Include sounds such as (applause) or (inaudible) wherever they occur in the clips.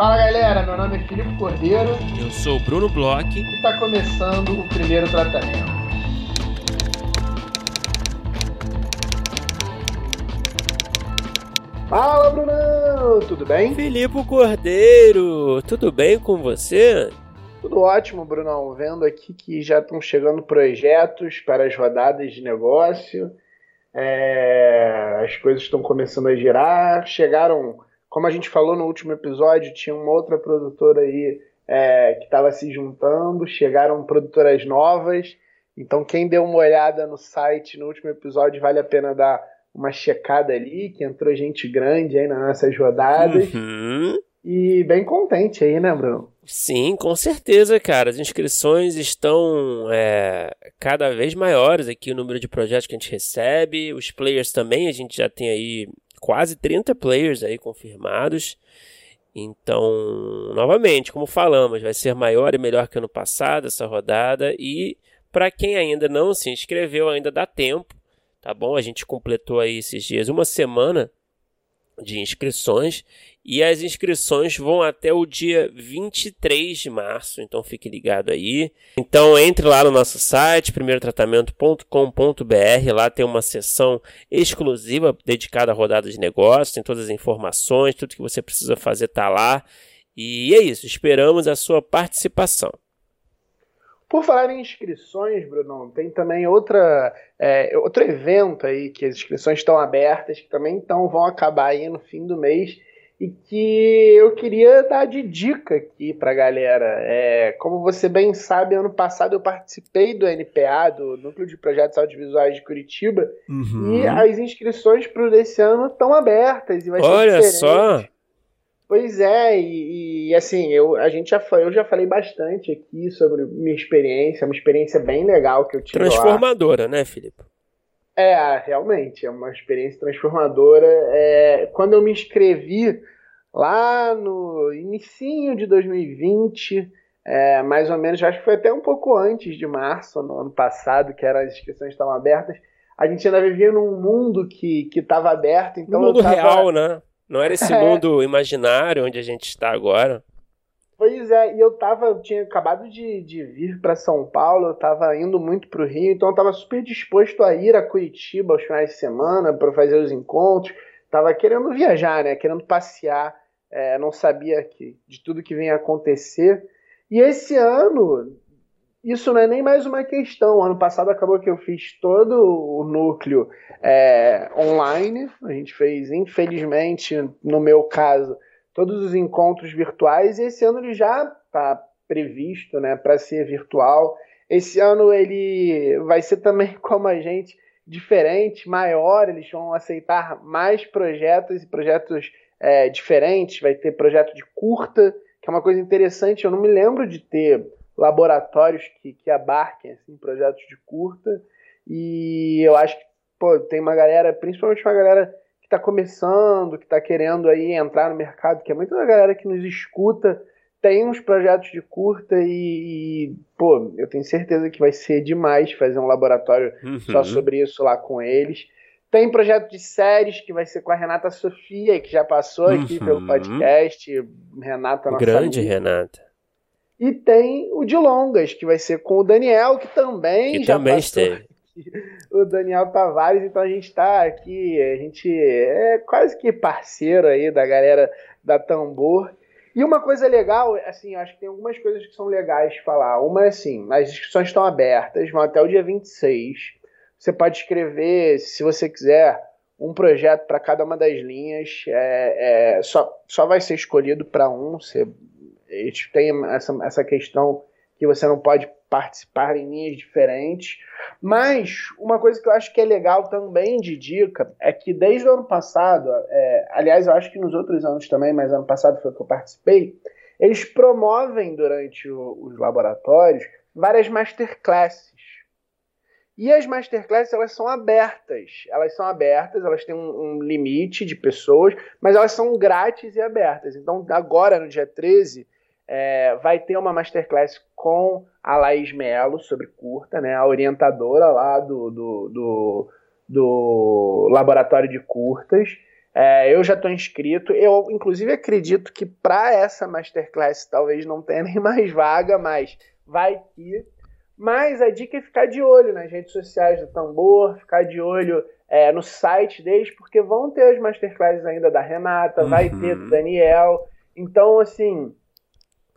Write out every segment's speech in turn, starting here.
Fala galera, meu nome é Filipe Cordeiro. Eu sou o Bruno Bloch. E está começando o primeiro tratamento. Fala Brunão, tudo bem? Filipe Cordeiro, tudo bem com você? Tudo ótimo, Brunão. Vendo aqui que já estão chegando projetos para as rodadas de negócio. É... as coisas estão começando a girar. Chegaram como a gente falou no último episódio, tinha uma outra produtora aí é, que estava se juntando, chegaram produtoras novas. Então, quem deu uma olhada no site no último episódio, vale a pena dar uma checada ali, que entrou gente grande aí nas nossas rodadas. Uhum. E bem contente aí, né, Bruno? Sim, com certeza, cara. As inscrições estão é, cada vez maiores aqui, o número de projetos que a gente recebe. Os players também, a gente já tem aí quase 30 players aí confirmados. Então, novamente, como falamos, vai ser maior e melhor que ano passado essa rodada. E para quem ainda não se inscreveu, ainda dá tempo, tá bom? A gente completou aí esses dias uma semana de inscrições e as inscrições vão até o dia 23 de março, então fique ligado aí. Então entre lá no nosso site, primeirotratamento.com.br, lá tem uma seção exclusiva dedicada à rodada de negócios, tem todas as informações, tudo que você precisa fazer está lá. E é isso, esperamos a sua participação. Por falar em inscrições, Bruno, tem também outra, é, outro evento aí que as inscrições estão abertas, que também então vão acabar aí no fim do mês e que eu queria dar de dica aqui para a galera. É, como você bem sabe, ano passado eu participei do NPA, do Núcleo de Projetos Audiovisuais de Curitiba, uhum. e as inscrições para esse ano estão abertas. E vai Olha ser só! Pois é, e, e, assim, eu, a gente já eu já falei bastante aqui sobre minha experiência, uma experiência bem legal que eu tive Transformadora, lá. né, Felipe? É, realmente, é uma experiência transformadora. É, quando eu me inscrevi lá no início de 2020, é, mais ou menos, acho que foi até um pouco antes de março, no ano passado, que era, as inscrições estavam abertas, a gente ainda vivia num mundo que estava aberto. Então no mundo tava... real, né? Não era esse é. mundo imaginário onde a gente está agora. Pois é, e eu tava, eu tinha acabado de, de vir para São Paulo, eu tava indo muito pro Rio, então eu tava super disposto a ir a Curitiba aos finais de semana para fazer os encontros. Tava querendo viajar, né? Querendo passear. É, não sabia que, de tudo que vinha acontecer. E esse ano, isso não é nem mais uma questão. Ano passado acabou que eu fiz todo o núcleo é, online. A gente fez, infelizmente, no meu caso, todos os encontros virtuais. E esse ano ele já está previsto né, para ser virtual. Esse ano ele vai ser também (laughs) como a gente, diferente, maior. Eles vão aceitar mais projetos e projetos é, diferentes. Vai ter projeto de curta, que é uma coisa interessante. Eu não me lembro de ter laboratórios que, que abarquem assim, projetos de curta. E eu acho que pô, tem uma galera, principalmente uma galera que está começando, que está querendo aí entrar no mercado, que é muita da galera que nos escuta, tem uns projetos de curta e, e, pô, eu tenho certeza que vai ser demais fazer um laboratório uhum. só sobre isso lá com eles. Tem projeto de séries que vai ser com a Renata Sofia, que já passou aqui uhum. pelo podcast. Renata, nossa Grande amiga. Renata. E tem o de longas, que vai ser com o Daniel, que também que já também passou esteve. o Daniel Tavares, então a gente está aqui, a gente é quase que parceiro aí da galera da Tambor. E uma coisa legal, assim, acho que tem algumas coisas que são legais de falar. Uma é assim, as inscrições estão abertas, vão até o dia 26. Você pode escrever, se você quiser, um projeto para cada uma das linhas. É, é, só, só vai ser escolhido para um. Você eles têm essa, essa questão que você não pode participar em linhas diferentes. Mas uma coisa que eu acho que é legal também de dica é que desde o ano passado, é, aliás, eu acho que nos outros anos também, mas ano passado foi que eu participei, eles promovem durante o, os laboratórios várias masterclasses. E as masterclasses elas são abertas. Elas são abertas, elas têm um, um, limite de pessoas, mas elas são grátis e abertas. Então, agora, no dia 13, é, vai ter uma masterclass com a Laís Melo sobre curta, né, a orientadora lá do, do, do, do laboratório de curtas. É, eu já estou inscrito. Eu, inclusive, acredito que para essa masterclass talvez não tenha (laughs) nem mais vaga, mas vai que. Mas a dica é ficar de olho nas redes sociais do Tambor, ficar de olho é, no site deles, porque vão ter as masterclasses ainda da Renata, uhum. vai ter do Daniel. Então, assim,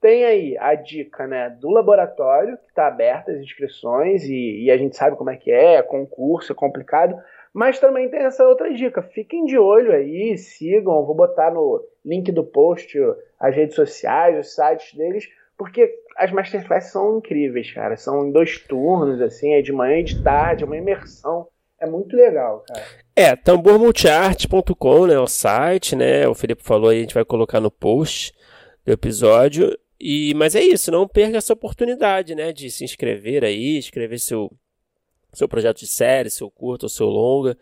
tem aí a dica né, do laboratório, que está aberta as inscrições, e, e, a gente sabe como é que é, é concurso, é complicado. Mas também tem essa outra dica. Fiquem de olho aí, sigam, vou botar no link do post as redes sociais, os sites deles, porque as masterclasses são incríveis, cara. São em dois turnos, assim, é de manhã e de tarde, é uma imersão. É muito legal, cara. É, tambormultiarte.com, né, o site, né? O Felipe falou aí, a gente vai colocar no post do episódio. E, mas é isso, não perca essa oportunidade, né, de se inscrever aí, escrever seu, seu projeto de série, seu curto ou seu longa.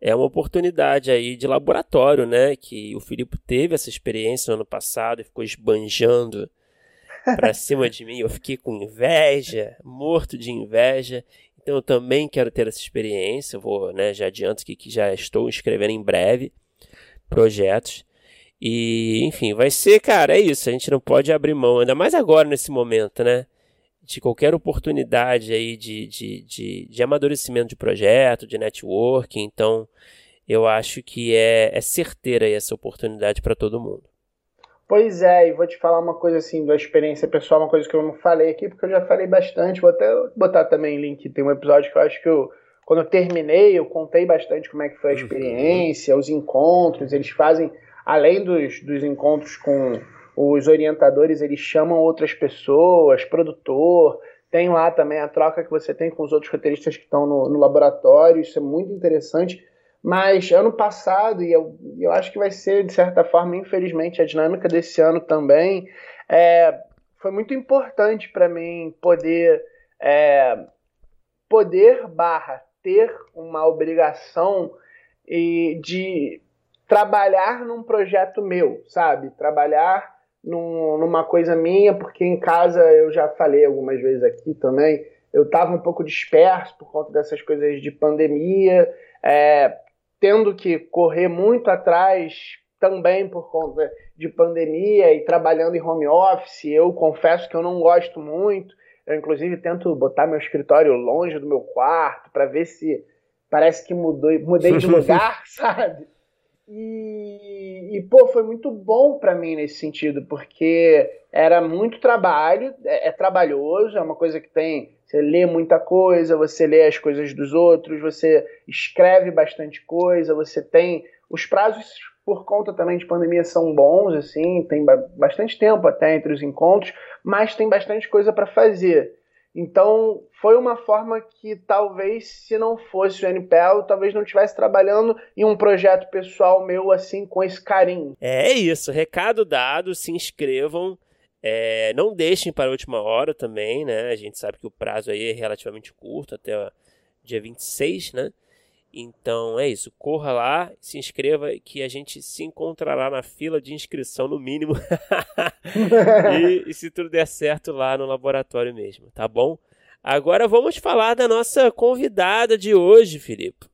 É uma oportunidade aí de laboratório, né, que o Filipe teve essa experiência no ano passado e ficou esbanjando para (laughs) cima de mim. Eu fiquei com inveja, morto de inveja. Então eu também quero ter essa experiência. Eu vou, né, já adianto que, que já estou escrevendo em breve projetos. E, enfim, vai ser, cara, é isso. A gente não pode abrir mão, ainda mais agora nesse momento, né? De qualquer oportunidade aí de, de, de, de amadurecimento de projeto, de networking. Então, eu acho que é, é certeira essa oportunidade para todo mundo. Pois é, e vou te falar uma coisa assim da experiência pessoal, uma coisa que eu não falei aqui, porque eu já falei bastante. Vou até botar também link, tem um episódio que eu acho que eu, quando eu terminei, eu contei bastante como é que foi a uhum. experiência, os encontros, eles fazem além dos, dos encontros com os orientadores, eles chamam outras pessoas, produtor, tem lá também a troca que você tem com os outros roteiristas que estão no, no laboratório, isso é muito interessante. Mas ano passado, e eu, eu acho que vai ser, de certa forma, infelizmente, a dinâmica desse ano também, é, foi muito importante para mim poder, é, poder barra ter uma obrigação e de trabalhar num projeto meu, sabe? Trabalhar num, numa coisa minha, porque em casa eu já falei algumas vezes aqui também, eu estava um pouco disperso por conta dessas coisas de pandemia, é, tendo que correr muito atrás também por conta de pandemia e trabalhando em home office. Eu confesso que eu não gosto muito. Eu, inclusive, tento botar meu escritório longe do meu quarto para ver se parece que mudou, mudei de (laughs) lugar, sabe? E, e, pô, foi muito bom para mim nesse sentido, porque era muito trabalho, é, é, trabalhoso, é uma coisa que tem. Você lê muita coisa, você lê as coisas dos outros, você escreve bastante coisa, você tem. Os prazos, por conta também de pandemia, são bons, assim, tem bastante tempo até entre os encontros, mas tem bastante coisa para fazer. Então, foi uma forma que talvez, se não fosse o NPL, talvez não estivesse trabalhando em um projeto pessoal meu assim, com esse carinho. É isso, recado dado, se inscrevam. É, não deixem para a última hora também, né? A gente sabe que o prazo aí é relativamente curto, até ó, dia 26, né? Então é isso, corra lá, se inscreva que a gente se encontrará na fila de inscrição no mínimo. (laughs) e, e, se tudo der certo lá no laboratório mesmo, tá bom? Agora vamos falar da nossa convidada de hoje, Filipe.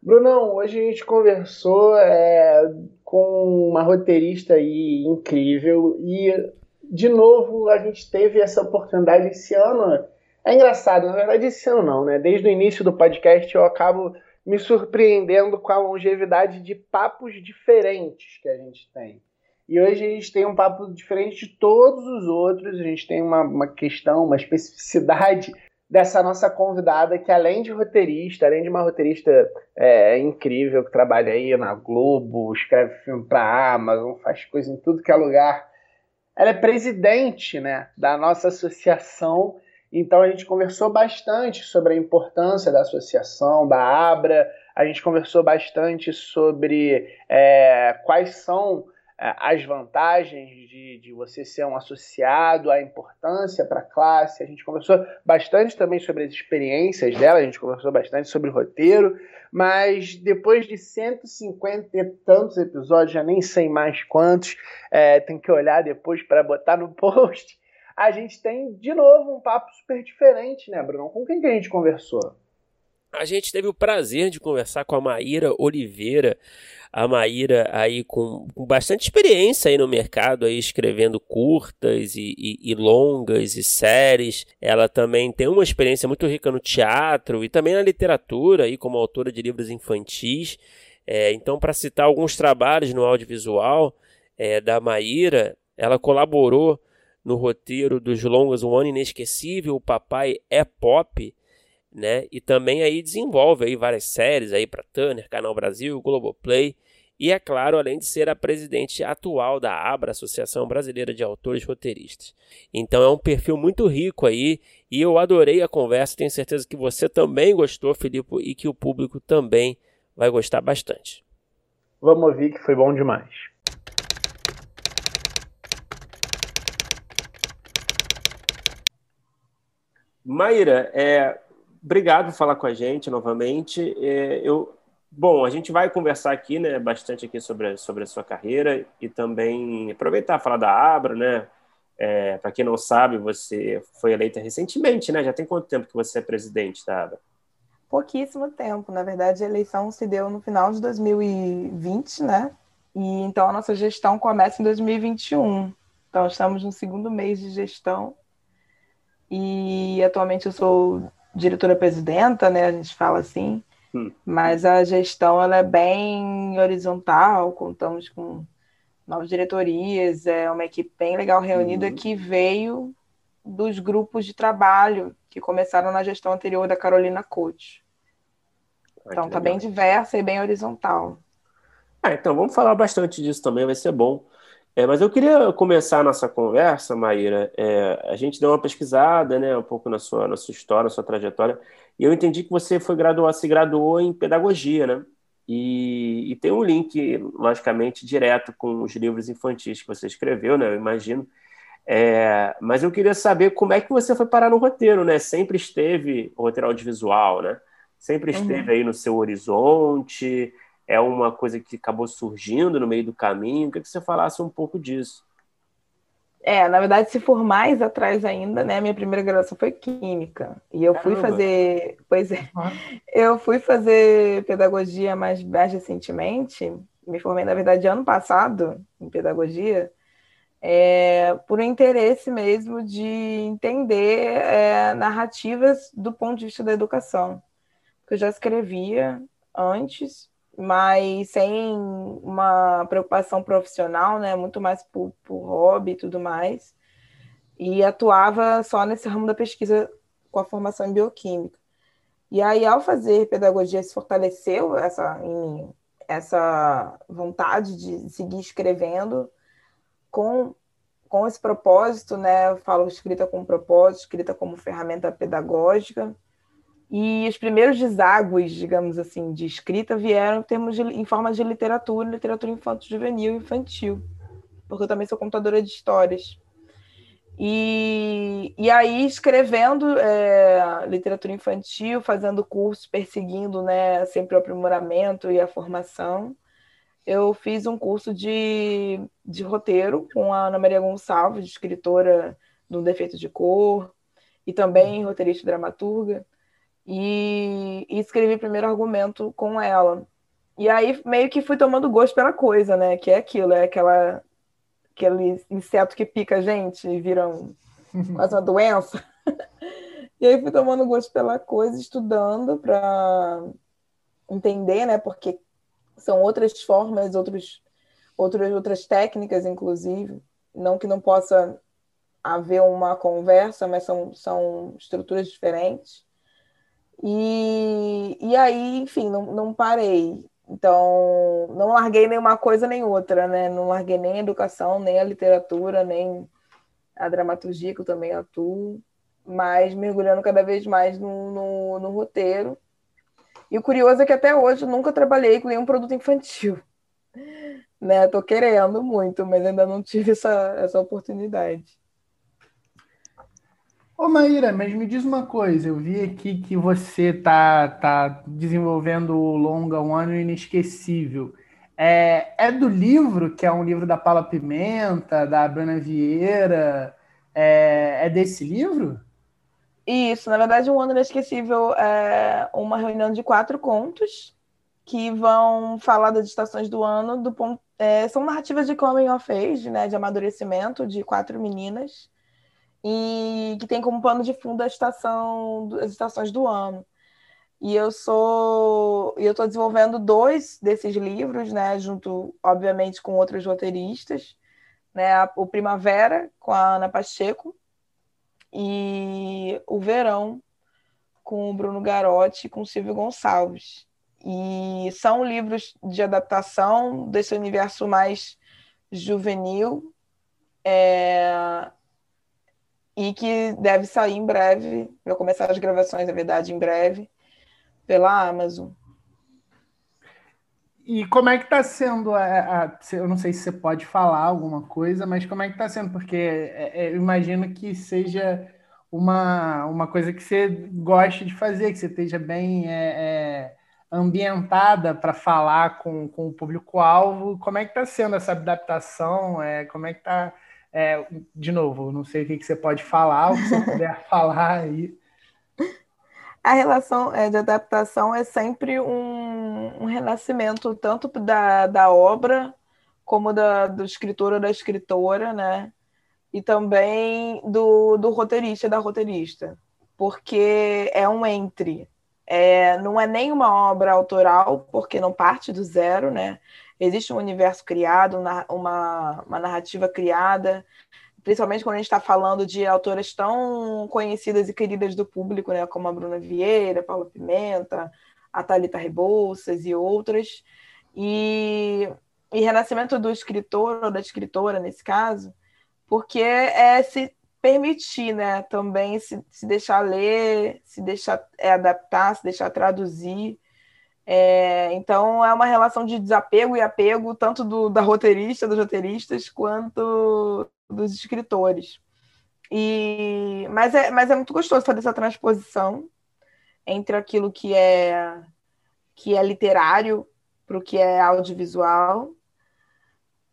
Brunão, hoje a gente conversou é, com uma roteirista aí incrível e de novo a gente teve essa oportunidade esse ano é engraçado, na verdade, esse ano não, né? Desde o início do podcast eu acabo me surpreendendo com a longevidade de papos diferentes que a gente tem. E hoje a gente tem um papo diferente de todos os outros, a gente tem uma, uma questão, uma especificidade (laughs) dessa nossa convidada, que além de roteirista, além de uma roteirista é, incrível, que trabalha aí na Globo, escreve filme para Amazon, faz coisa em tudo que é lugar, ela é presidente né, da nossa associação então a gente conversou bastante sobre a importância da associação, da Abra, a gente conversou bastante sobre é, quais são é, as vantagens de, de você ser um associado, a importância para a classe. A gente conversou bastante também sobre as experiências dela, a gente conversou bastante sobre o roteiro, mas depois de 150 e tantos episódios, já nem sei mais quantos, é, tem que olhar depois para botar no (laughs) post a gente tem de novo um papo super diferente, né, Bruno? Com quem que a gente conversou? a gente teve o prazer de conversar com a Maíra Oliveira, a Maíra aí com, com, bastante experiência aí no mercado, aí escrevendo curtas e, e, e, longas e séries. Ela também tem uma experiência muito rica no teatro e também na literatura, aí como autora de livros infantis. É, então, para citar alguns trabalhos no audiovisual é, da Maíra, ela colaborou no roteiro dos longas Um Ano Inesquecível, O Papai é Pop, né? E também aí desenvolve aí várias séries aí para Turner, Canal Brasil, Globoplay. E é claro, além de ser a presidente atual da ABRA, Associação Brasileira de Autores Roteiristas. Então é um perfil muito rico aí e eu adorei a conversa. Tenho certeza que você também gostou, Filipe, e que o público também vai gostar bastante. Vamos ouvir que foi bom demais. Maíra, é, obrigado por falar com a gente novamente. É, eu, bom, a gente vai conversar aqui, né, bastante aqui sobre, sobre a sua carreira e também aproveitar falar da Abra, né? É, Para quem não sabe, você foi eleita recentemente, né? Já tem quanto tempo que você é presidente da Abra? Pouquíssimo tempo. Na verdade, a eleição se deu no final de 2020, né? E então a nossa gestão começa em 2021. Então estamos no segundo mês de gestão. E atualmente eu sou diretora-presidenta, né? A gente fala assim. Hum. Mas a gestão ela é bem horizontal, contamos com novas diretorias, é uma equipe bem legal reunida uhum. que veio dos grupos de trabalho que começaram na gestão anterior da Carolina Coach. Ah, então tá bem diversa e bem horizontal. Ah, então vamos falar bastante disso também, vai ser bom. É, mas eu queria começar a nossa conversa, Maíra. É, a gente deu uma pesquisada, né, um pouco na sua, na sua história, na sua trajetória, e eu entendi que você foi graduar, se graduou em pedagogia, né? E, e, tem um link, logicamente, direto com os livros infantis que você escreveu, né? Eu imagino. É, mas eu queria saber como é que você foi parar no roteiro, né? Sempre esteve o roteiro audiovisual, né? Sempre uhum. esteve uhum. aí no seu horizonte é uma coisa que acabou surgindo no meio do caminho? Eu queria que você falasse um pouco disso. É, na verdade, se for mais atrás ainda, né? Minha primeira graduação foi química. E eu Caramba. fui fazer. Pois é. Eu fui fazer pedagogia mais, mais recentemente. Me formei, na verdade, ano passado em pedagogia. É, por um interesse mesmo de entender é, narrativas do ponto de vista da educação. Porque eu já escrevia antes, mas sem uma preocupação profissional, né? Muito mais por, por hobby e tudo mais. E atuava só nesse ramo da pesquisa com a formação em bioquímica. E aí, ao fazer pedagogia, se fortaleceu essa, essa vontade de seguir escrevendo com, com esse propósito, né? Eu falo escrita com propósito, escrita como ferramenta pedagógica. E os primeiros deságues, digamos assim, de escrita vieram em, termos de, em forma de literatura, literatura infanto-juvenil e infantil, porque eu também sou contadora de histórias. E, e aí, escrevendo é, literatura infantil, fazendo cursos, perseguindo né, sempre o aprimoramento e a formação, eu fiz um curso de, de roteiro com a Ana Maria Gonçalves, escritora do Defeito de Cor, e também roteirista e dramaturga e, e escrevi o primeiro argumento com ela. E aí meio que fui tomando gosto pela coisa, né? Que é aquilo, é aquela aquele inseto que pica a gente e vira um, (laughs) quase uma doença. (laughs) e aí fui tomando gosto pela coisa, estudando para entender, né? Porque são outras formas, outros, outras, outras técnicas, inclusive. Não que não possa haver uma conversa, mas são, são estruturas diferentes. E, e aí, enfim, não, não parei. Então, não larguei nenhuma coisa nem outra, né? Não larguei nem a educação, nem a literatura, nem a dramaturgia, que eu também atuo, mas mergulhando cada vez mais no, no, no roteiro. E o curioso é que até hoje eu nunca trabalhei com nenhum produto infantil. (laughs) Né? Tô querendo muito, mas ainda não tive essa, essa oportunidade. Ô Maíra, mas me diz uma coisa, eu vi aqui que você tá, tá desenvolvendo o longa Um Ano Inesquecível. É, é do livro, que é um livro da Paula Pimenta, da Bruna Vieira, é, é desse livro? Isso, na verdade, um ano inesquecível é uma reunião de quatro contos que vão falar das estações do ano do ponto. É, são narrativas de coming of age, né, de amadurecimento de quatro meninas e que tem como pano de fundo a estação, as estações do ano. E eu sou, eu estou desenvolvendo dois desses livros, né, junto, obviamente, com outros roteiristas, né, o Primavera com a Ana Pacheco e o Verão com o Bruno Garotti e com o Silvio Gonçalves. E são livros de adaptação desse universo mais juvenil é, e que deve sair em breve. Vai começar as gravações, na verdade, em breve, pela Amazon. E como é que está sendo a, a, Eu não sei se você pode falar alguma coisa, mas como é que está sendo? Porque é, é, eu imagino que seja uma, uma coisa que você goste de fazer, que você esteja bem é, é, ambientada para falar com, com o público-alvo. Como é que está sendo essa adaptação? É, como é que está é, de novo, não sei o que, você pode falar, o que você puder (laughs) falar aí. A relação é, de adaptação é sempre um, um renascimento, tanto da, da obra, como da, do escritor ou da escritora, né? E também do, do roteirista da roteirista. Porque é um entre. É, não é nem uma obra autoral, porque não parte do zero, né? existe um universo criado, uma, uma narrativa criada, principalmente quando a gente está falando de autoras tão conhecidas e queridas do público, né, como a Bruna Vieira, Paula Pimenta, a Thalita Rebouças e outras. E, e renascimento do escritor ou da escritora, nesse caso, porque é se permitir, né, também se, se deixar ler, se deixar é, adaptar, se deixar traduzir, é, então é uma relação de desapego e apego, tanto do, da roteirista, dos roteiristas, quanto dos escritores. E, mas, é, mas é muito gostoso fazer essa transposição entre aquilo que é, que é literário para o que é audiovisual,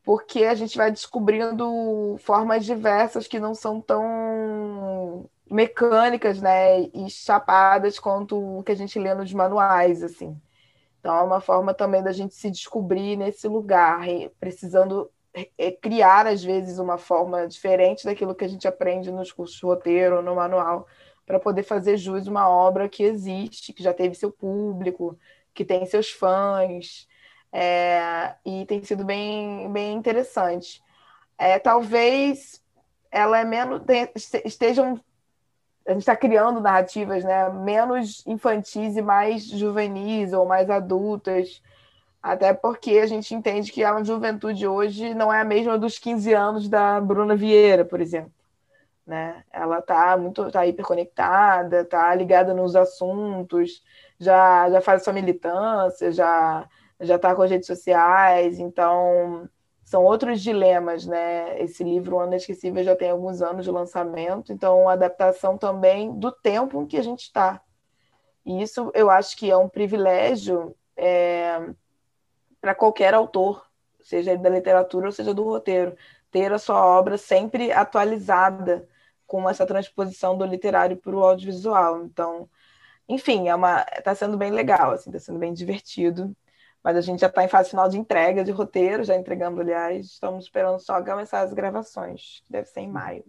porque a gente vai descobrindo formas diversas que não são tão mecânicas né, e chapadas quanto o que a gente lê nos manuais. assim. Então, é uma forma também da gente se descobrir nesse lugar, precisando criar, às vezes, uma forma diferente daquilo que a gente aprende nos cursos de roteiro, no manual, para poder fazer jus uma obra que existe, que já teve seu público, que tem seus fãs, é, e tem sido bem, bem interessante. É, talvez ela é menos estejam a gente está criando narrativas né, menos infantis e mais juvenis ou mais adultas, até porque a gente entende que a juventude hoje não é a mesma dos 15 anos da Bruna Vieira, por exemplo. Né? Ela está muito tá hiperconectada, está ligada nos assuntos, já, já faz sua militância, já já está com as redes sociais, então são outros dilemas, né? Esse livro, O Inesquecível, já tem alguns anos de lançamento, então adaptação também do tempo em que a gente está. E isso eu acho que é um privilégio é, para qualquer autor, seja da literatura ou seja do roteiro, ter a sua obra sempre atualizada com essa transposição do literário para o audiovisual. Então, enfim, é uma está sendo bem legal, assim, está sendo bem divertido. Mas a gente já está em fase final de entrega de roteiro, já entregamos, aliás, estamos esperando só começar as gravações, que deve ser em maio.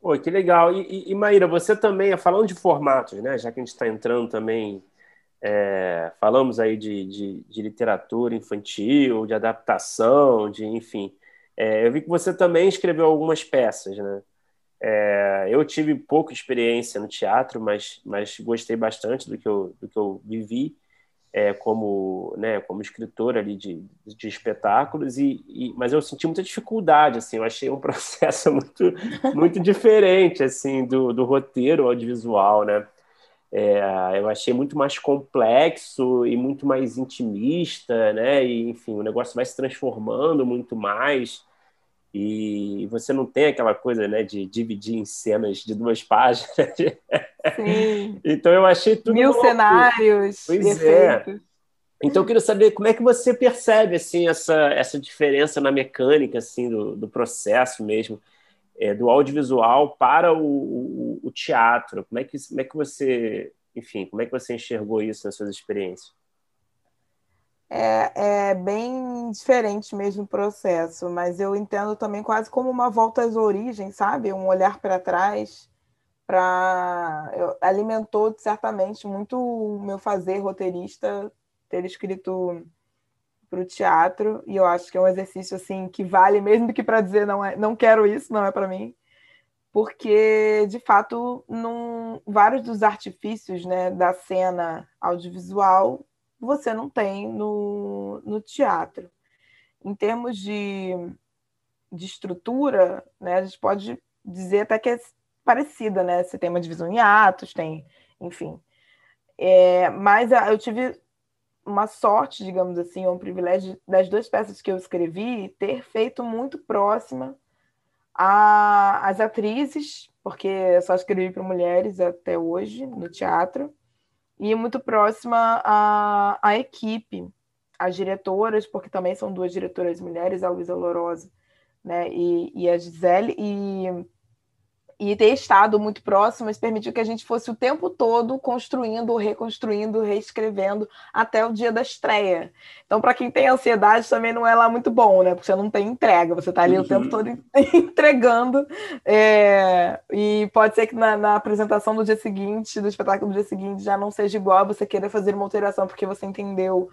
Pô, que legal. E, e, e Maíra, você também, falando de formatos, né? Já que a gente está entrando também, é, falamos aí de, de, de, literatura infantil, de adaptação, de enfim. É, eu vi que você também escreveu algumas peças, né? É, eu tive pouca experiência no teatro, mas, mas gostei bastante do que eu, do que eu vivi é, como, né, como escritor ali de, de espetáculos, e, e, mas eu senti muita dificuldade, assim, eu achei um (laughs) processo muito, muito diferente, assim, do, do roteiro audiovisual, né, é, eu achei muito mais complexo e muito mais intimista, né, e, enfim, o negócio vai se transformando muito mais, e você não tem aquela coisa né, de dividir em cenas de duas páginas. Sim. (laughs) então eu achei tudo. Mil louco. cenários. Pois é. Então eu queria saber como é que você percebe assim essa, essa diferença na mecânica assim do, do processo mesmo. é, do audiovisual para o, o, o, teatro. Como é, que, como é que você, enfim, como é que você enxergou isso nas suas experiências? É, é bem diferente mesmo o processo, mas eu entendo também quase como uma volta às origens, sabe? Um olhar para trás, para alimentou certamente muito o meu fazer roteirista ter escrito para o teatro e eu acho que é um exercício assim que vale mesmo que para dizer não é, não quero isso, não é para mim, porque de fato num, vários dos artifícios né, da cena audiovisual você não tem no, no teatro. Em termos de, de estrutura, né, a gente pode dizer até que é parecida, né? Você tem uma divisão em atos, tem, enfim. É, mas eu tive uma sorte, digamos assim, um privilégio das duas peças que eu escrevi ter feito muito próxima às atrizes, porque eu só escrevi para mulheres até hoje no teatro, e muito próxima à, à equipe, às diretoras, porque também são duas diretoras mulheres, a Luísa Lourosa né, e, e a Gisele, e e ter estado muito próximas permitiu que a gente fosse o tempo todo construindo, reconstruindo, reescrevendo até o dia da estreia. Então, para quem tem ansiedade, também não é lá muito bom, né? Porque você não tem entrega, você está ali uhum. o tempo uhum. todo (laughs) entregando. É... E pode ser que na, na, apresentação do dia seguinte, do espetáculo do dia seguinte, já não seja igual, você queira fazer uma alteração porque você entendeu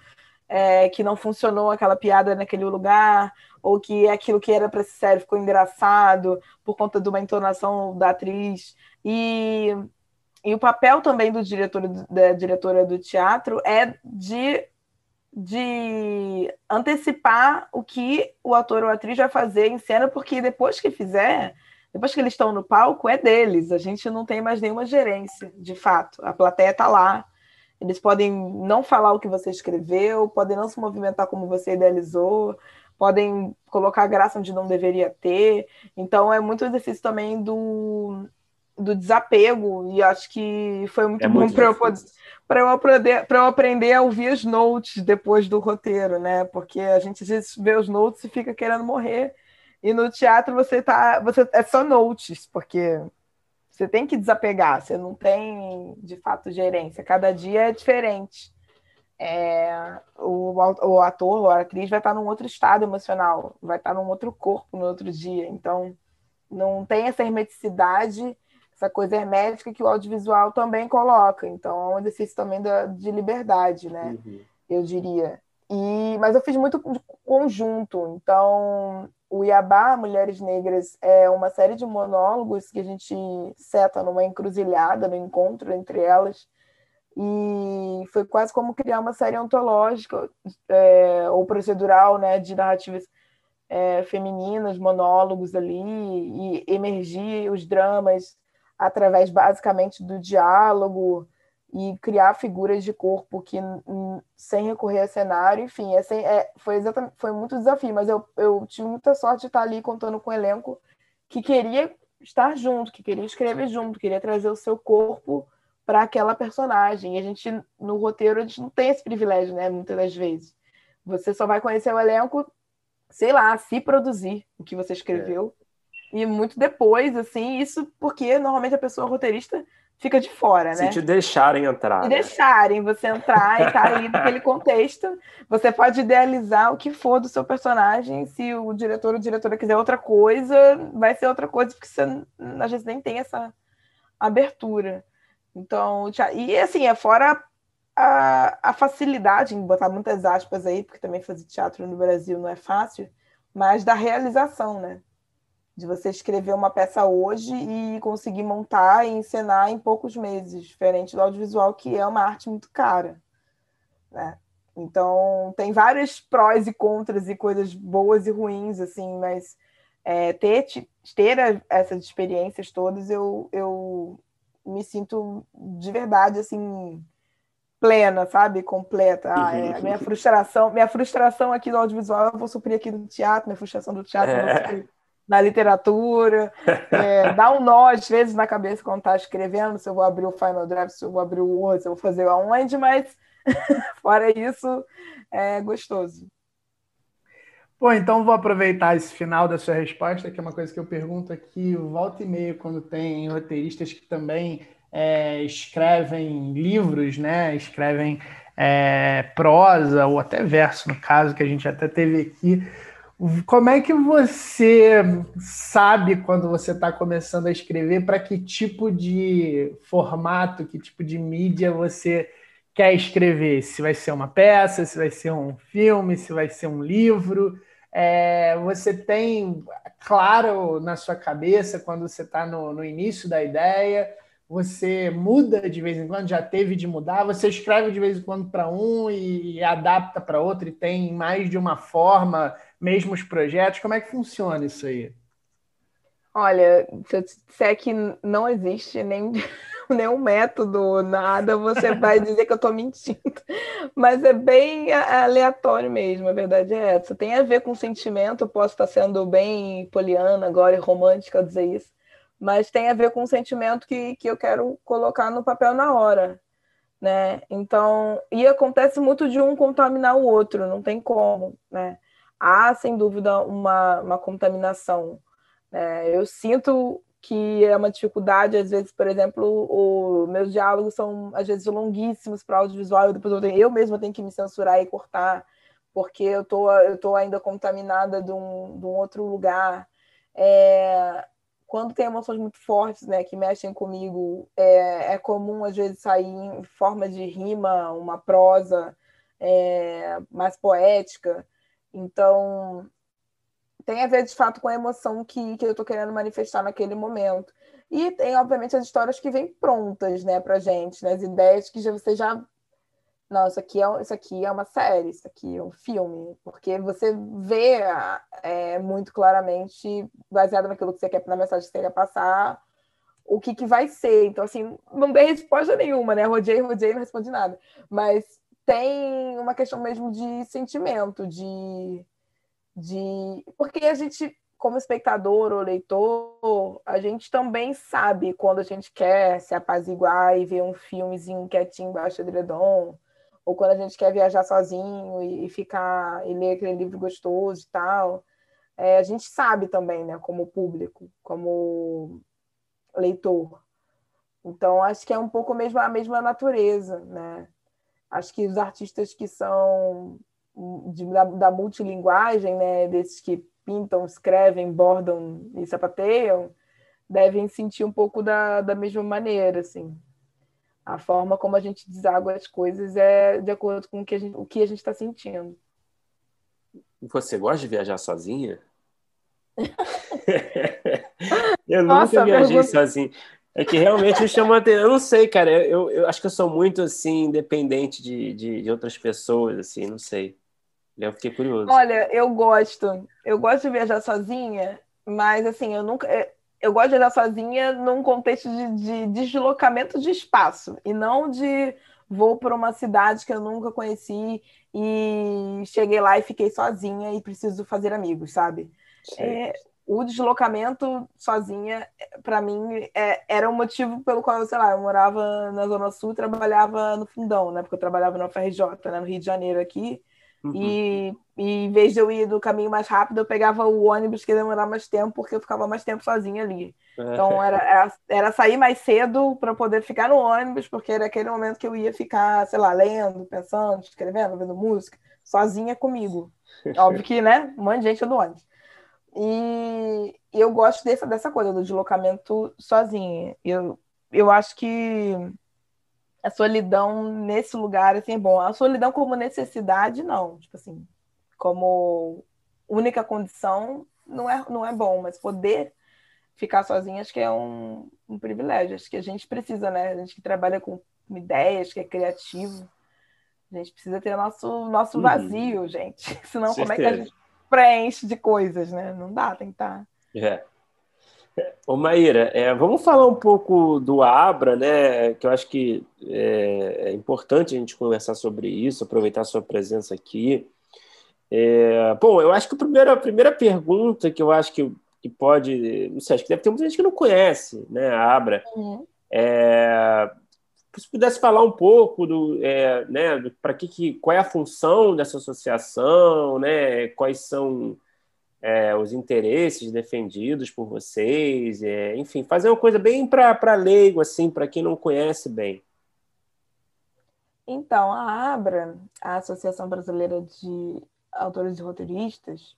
é, que não funcionou aquela piada naquele lugar, ou que aquilo que era para ser sério ficou engraçado por conta de uma entonação da atriz. E, e o papel também do diretor da diretora do teatro é de, de antecipar o que o ator ou atriz vai fazer em cena, porque depois que fizer, depois que eles estão no palco, é deles. A gente não tem mais nenhuma gerência, de fato. A plateia está lá eles podem não falar o que você escreveu, podem não se movimentar como você idealizou, podem colocar graça onde não deveria ter. Então é muito exercício também do, do desapego, e acho que foi muito é bom para eu, eu, eu aprender a ouvir as notes depois do roteiro, né? Porque a gente às vezes vê os notes e fica querendo morrer. E no teatro você tá. Você, é só notes, porque você tem que desapegar, você não tem, de fato, gerência. Cada dia é diferente. É, o, o ator ou a atriz vai estar num outro estado emocional, vai estar num outro corpo no outro dia. Então, não tem essa hermeticidade, essa coisa hermética que o audiovisual também coloca. Então, é um exercício também da, de liberdade, né? Uhum. Eu diria. E, mas eu fiz muito conjunto. Então, o Iabá, Mulheres Negras, é uma série de monólogos que a gente seta numa encruzilhada, no encontro entre elas. E foi quase como criar uma série ontológica é, ou procedural né, de narrativas é, femininas, monólogos ali, e emergir os dramas através basicamente do diálogo, e criar figuras de corpo que sem recorrer a cenário, enfim, é, sem, é foi exatamente foi muito desafio, mas eu, eu tive muita sorte de estar ali contando com um elenco que queria estar junto, que queria escrever junto, queria trazer o seu corpo para aquela personagem. E a gente no roteiro a gente não tem esse privilégio, né, muitas das vezes. Você só vai conhecer o elenco, sei lá, se produzir o que você escreveu. É. E muito depois, assim, isso porque normalmente a pessoa roteirista fica de fora, né? Se te deixarem entrar. Se né? deixarem você entrar e tá (laughs) naquele contexto, você pode idealizar o que for do seu personagem. Se o diretor ou diretora quiser outra coisa, vai ser outra coisa, porque você às vezes nem tem essa abertura. Então, e assim, é fora a, a facilidade em botar muitas aspas aí, porque também fazer teatro no Brasil não é fácil, mas da realização, né? De você escrever uma peça hoje e conseguir montar e encenar em poucos meses, diferente do audiovisual, que é uma arte muito cara. Né? Então, tem vários prós e contras e coisas boas e ruins, assim, mas é, ter, ter essas experiências todas, eu, eu me sinto de verdade, assim, plena, sabe? Completa. Ah, é, a minha frustração, minha frustração aqui no audiovisual, eu vou suprir aqui no teatro, minha frustração do teatro, eu vou é. suprir na literatura, (laughs) é, dá um nó às vezes na cabeça quando está escrevendo, se eu vou abrir o Final Draft, se eu vou abrir o Word, se eu vou fazer aonde, mas (laughs) fora isso, é gostoso. Pô, então vou aproveitar esse final da sua resposta, que é uma coisa que eu pergunto aqui, volta e meia, quando tem roteiristas que também é, escrevem livros, né? Escrevem é, prosa ou até verso, no caso, que a gente até teve aqui. Como é que você sabe quando você está começando a escrever para que tipo de formato, que tipo de mídia você quer escrever? Se vai ser uma peça, se vai ser um filme, se vai ser um livro? É, você tem claro na sua cabeça quando você está no, no início da ideia? Você muda de vez em quando, já teve de mudar, você escreve de vez em quando para um e, e adapta para outro e tem mais de uma forma mesmo os projetos? Como é que funciona isso aí? Olha, se eu disser que não existe nem (laughs) nenhum método, nada, você vai (laughs) dizer que eu estou mentindo. Mas é bem aleatório mesmo, a verdade é essa. Tem a ver com sentimento, eu posso estar sendo bem poliana agora e romântica ao dizer isso, mas tem a ver com o sentimento que, que eu quero colocar no papel na hora. Né? Então, e acontece muito de um contaminar o outro, não tem como, né? Há, sem dúvida, uma, uma contaminação. É, eu sinto que é uma dificuldade, às vezes, por exemplo, o, meus diálogos são, às vezes, longuíssimos para audiovisual, depois eu, tenho, eu mesma tenho que me censurar e cortar, porque eu tô, eu tô ainda contaminada de um, de um outro lugar. É, quando tem emoções muito fortes, né, que mexem comigo, é, é comum, às vezes, sair em forma de rima, uma prosa é, mais poética, então, tem a ver de fato com a emoção que, que eu estou querendo manifestar naquele momento. E tem, obviamente, as histórias que vêm prontas, né, pra gente, né, as ideias que já, você já. Não, isso aqui, é, isso aqui é uma série, isso aqui é um filme, porque você vê é, muito claramente, baseado naquilo que você quer, na mensagem que você quer passar, o que, que vai ser. Então, assim, não dei resposta nenhuma, né? Rodei, rodei, não respondi nada. Mas tem uma questão mesmo de sentimento, de, de. Porque a gente, como espectador ou leitor, a gente também sabe quando a gente quer se apaziguar e ver um filmezinho quietinho embaixo do edredom, ou quando a gente quer viajar sozinho e, ficar e ler aquele livro gostoso e tal. É, a gente sabe também, né, como público, como leitor. Então, acho que é um pouco mesmo a mesma natureza, né? Acho que os artistas que são de, da, da multilinguagem, né, desses que pintam, escrevem, bordam e sapateiam, devem sentir um pouco da, da mesma maneira, assim. A forma como a gente deságua as coisas é de acordo com o que a gente o que a gente está sentindo. Você gosta de viajar sozinha? (laughs) (laughs) eu Nossa, nunca viajei pergunta... sozinho. É que realmente me chamou a atenção. Eu não sei, cara. Eu, eu acho que eu sou muito, assim, dependente de, de, de outras pessoas, assim, não sei. Eu fiquei curioso. Olha, eu gosto. Eu gosto de viajar sozinha, mas, assim, eu nunca... É, eu gosto de viajar sozinha num contexto de, de deslocamento de espaço e não de vou para uma cidade que eu nunca conheci e cheguei lá e fiquei sozinha e preciso fazer amigos, sabe? É, o deslocamento sozinha, para mim, é, era um motivo pelo qual, sei lá, eu morava na Zona Sul trabalhava no Fundão, né? Porque eu trabalhava na FRJ, né? no Rio de Janeiro aqui. Uhum. E, e, em vez de eu ir do caminho mais rápido, eu pegava o ônibus que ia demorar mais tempo, porque eu ficava mais tempo sozinha ali. É. Então, era, era, era sair mais cedo para poder ficar no ônibus, porque era aquele momento que eu ia ficar, sei lá, lendo, pensando, escrevendo, vendo música, sozinha comigo. (laughs) Óbvio que, né? Um monte de gente no ônibus. E eu gosto dessa, dessa coisa do deslocamento sozinha. Eu, eu acho que a solidão nesse lugar assim, é bom. A solidão como necessidade, não. Tipo assim, como única condição, não é, não é bom, mas poder ficar sozinha acho que é um, um privilégio. Acho que a gente precisa, né? A gente que trabalha com ideias, que é criativo. A gente precisa ter nosso, nosso uhum. vazio, uhum. gente. (laughs) Senão, Certeza. como é que a gente preenche de coisas, né? Não dá, tem que estar. Tá. É. Ô Maíra, é, vamos falar um pouco do Abra, né? Que eu acho que é, é, importante a gente conversar sobre isso, aproveitar a sua presença aqui. É, bom, eu acho que a primeira, a primeira pergunta que eu acho que, que pode. Não sei, acho que deve ter muita gente que não conhece, né? A Abra. Uhum. É, se pudesse falar um pouco do, é, né, para que, que, qual é a função dessa associação, né, quais são é, os interesses defendidos por vocês, é, enfim, fazer uma coisa bem para leigo, assim, para quem não conhece bem. Então, a ABRA, a Associação Brasileira de Autores e Roteiristas,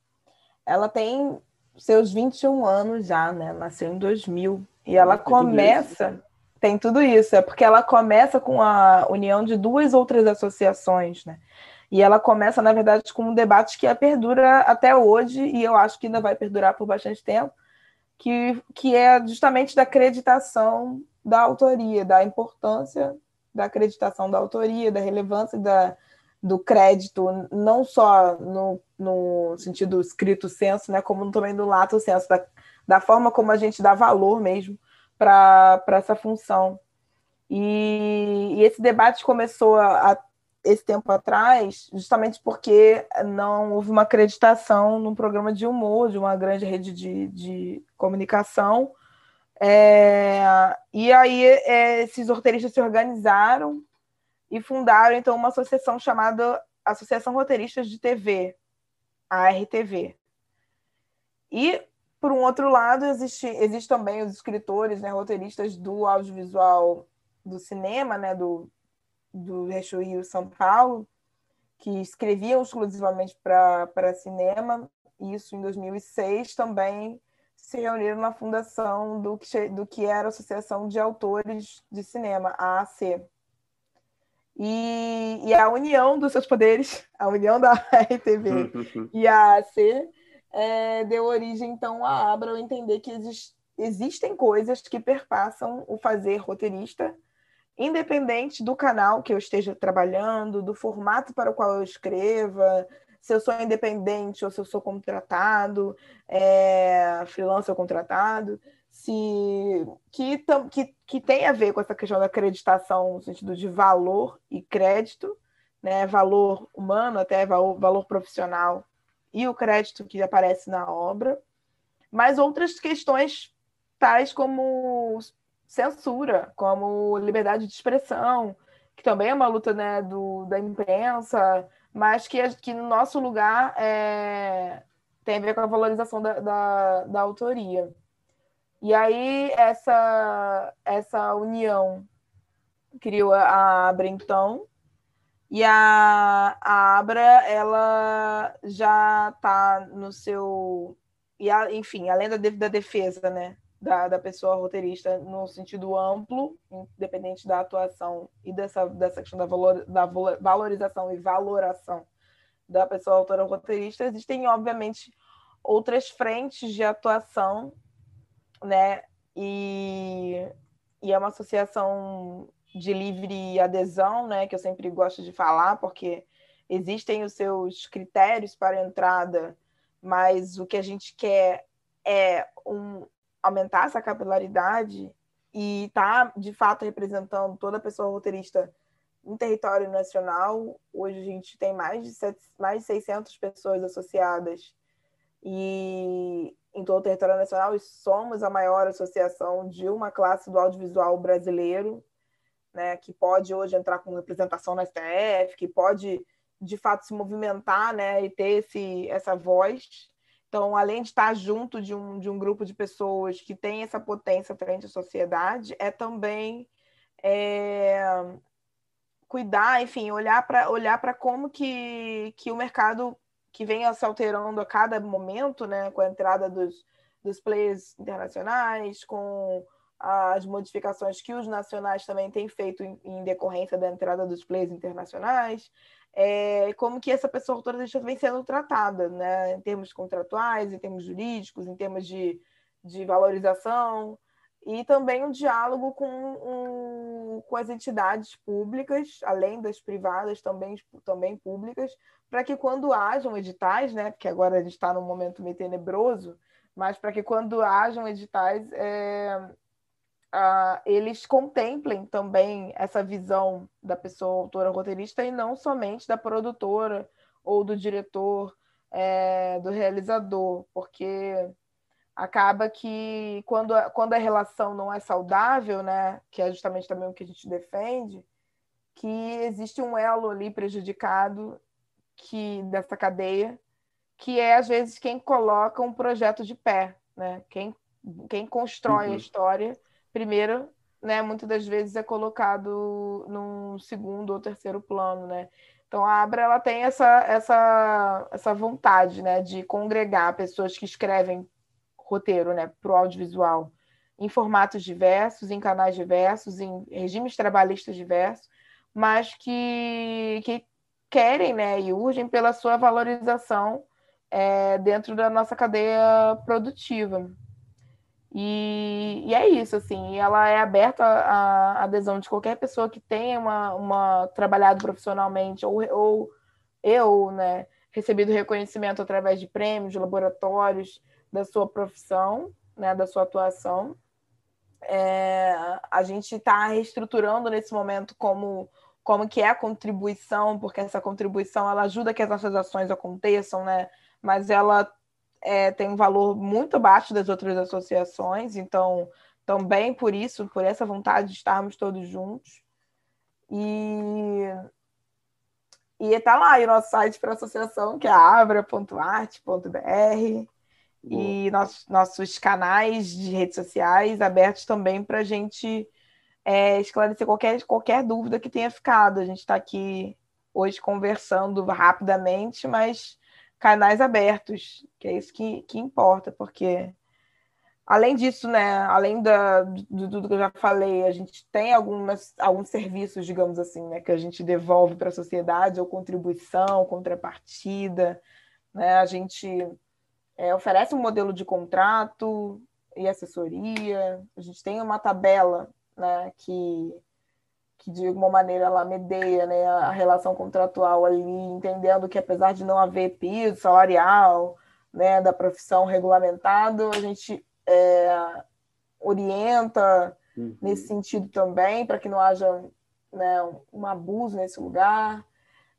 ela tem seus 21 anos já, né? Nasceu em 2000. E ela começa. Tem tudo isso, é porque ela começa com a união de duas outras associações, né? E ela começa, na verdade, com um debate que perdura até hoje, e eu acho que ainda vai perdurar por bastante tempo, que, que é justamente da acreditação da autoria, da importância da acreditação da autoria, da relevância da, do crédito, não só no, no sentido escrito senso, né, como também no lato senso, da, da forma como a gente dá valor mesmo para essa função. E, e, esse debate começou a, a, esse tempo atrás, justamente porque não houve uma acreditação num programa de humor de uma grande rede de, de comunicação é, e aí é, esses roteiristas se organizaram e fundaram então uma associação chamada Associação Roteiristas de TV, a RTV. E por um outro lado existe, existe também os escritores, né, roteiristas do audiovisual do cinema, né, do do Eixo Rio São Paulo, que escreviam exclusivamente para cinema. Isso em 2006 também se reuniram na fundação do que, do que era a Associação de Autores de Cinema, a AAC. E, e a união dos seus poderes, (laughs) a união da (laughs) RTV (laughs) e a AAC, é, deu origem, então, a Abra a entender que exist, existem coisas que perpassam o fazer roteirista, independente do canal que eu esteja trabalhando, do formato para o qual eu escreva, se eu sou independente ou se eu sou contratado, é, freelancer ou contratado, se que, que, que tem a ver com essa questão da acreditação no sentido de valor e crédito, né, valor humano, até valor, valor profissional e o crédito que aparece na obra, mas outras questões tais como censura, como liberdade de expressão, que também é uma luta né, do, da imprensa, mas que, que no nosso lugar é, tem a ver com a valorização da, da, da autoria. E aí essa, essa união criou a Abra, então, e a, a Abra, ela já está no seu... E a, enfim, além da, da defesa, né? da, da pessoa roteirista no sentido amplo, independente da atuação e dessa, dessa questão da, valor, da valorização e valoração da pessoa autora roteirista, existem, obviamente, outras frentes de atuação, né? E, e é uma associação de livre adesão, né? Que eu sempre gosto de falar, porque existem os seus critérios para entrada, mas o que a gente quer é um, aumentar essa capilaridade e estar, tá, de fato, representando toda a pessoa roteirista em território nacional. Hoje a gente tem mais de, sete, mais de 600 pessoas associadas e em todo o território nacional e somos a maior associação de uma classe do audiovisual brasileiro, né, que pode hoje entrar com representação na STF, que pode de fato se movimentar, né, e ter esse essa voz. Então, além de estar junto de um, de um grupo de pessoas que tem essa potência frente à sociedade, é também é, cuidar, enfim, olhar para olhar como que, que o mercado que vem se alterando a cada momento, né, com a entrada dos, dos players internacionais, com as modificações que os nacionais também têm feito em, decorrência da entrada dos players internacionais, é, como que essa pessoa autorista vem sendo tratada, né, em termos contratuais, em termos jurídicos, em termos de, de valorização, e também um diálogo com, um, com as entidades públicas, além das privadas, também, também públicas, para que quando hajam editais, né, porque agora a gente está num momento meio tenebroso, mas para que quando hajam editais, é, uh, eles contemplem também essa visão da pessoa autora roteirista e não somente da produtora ou do diretor, é, do realizador, porque acaba que quando a, quando a relação não é saudável, né, que é justamente também o que a gente defende, que existe um elo ali prejudicado que dessa cadeia, que é às vezes quem coloca um projeto de pé, né? Quem quem constrói uhum. a história primeiro, né, muitas das vezes é colocado num segundo ou terceiro plano, né? Então a Abra ela tem essa essa essa vontade, né, de congregar pessoas que escrevem roteiro, né, para o audiovisual, em formatos diversos, em canais diversos, em regimes trabalhistas diversos, mas que, que querem, né, e urgem pela sua valorização é, dentro da nossa cadeia produtiva. E, e, é isso, assim, ela é aberta à adesão de qualquer pessoa que tenha uma, uma trabalhado profissionalmente, ou, ou eu, né, recebido reconhecimento através de prêmios, de laboratórios, da sua profissão, né, da sua atuação. É, a gente está reestruturando nesse momento como como que é a contribuição, porque essa contribuição ela ajuda que as nossas ações aconteçam, né? Mas ela é, tem um valor muito abaixo das outras associações, então também por isso, por essa vontade de estarmos todos juntos. E e está lá o nosso site para a associação, que é abra.arte.br e nossos, nossos canais de redes sociais abertos também para a gente é, esclarecer qualquer, qualquer dúvida que tenha ficado. A gente está aqui hoje conversando rapidamente, mas canais abertos, que é isso que, que importa, porque além disso, né, além da, de tudo que eu já falei, a gente tem algumas, alguns serviços, digamos assim, né, que a gente devolve para a sociedade, ou contribuição, contrapartida, né, a gente é, oferece um modelo de contrato e assessoria. A gente tem uma tabela né, que, que, de alguma maneira, ela medeia né, a relação contratual ali, entendendo que, apesar de não haver piso salarial né, da profissão regulamentado, a gente é, orienta uhum. nesse sentido também, para que não haja né, um abuso nesse lugar.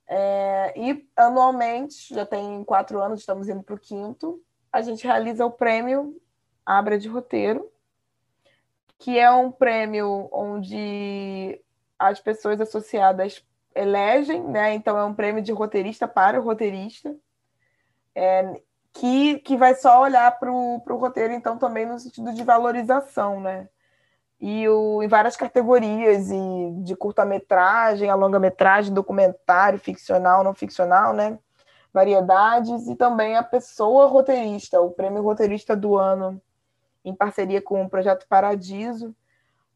É, e anualmente, já tem quatro anos, estamos indo para o quinto, a gente realiza o prêmio Abra de Roteiro, que é um prêmio onde as pessoas associadas elegem, né? Então é um prêmio de roteirista para o roteirista, é, que, que vai só olhar para o roteiro, então também no sentido de valorização, né? E o, em várias categorias, e de curta-metragem, a longa-metragem, documentário, ficcional, não ficcional, né? variedades e também a pessoa roteirista, o prêmio roteirista do ano, em parceria com o Projeto Paradiso.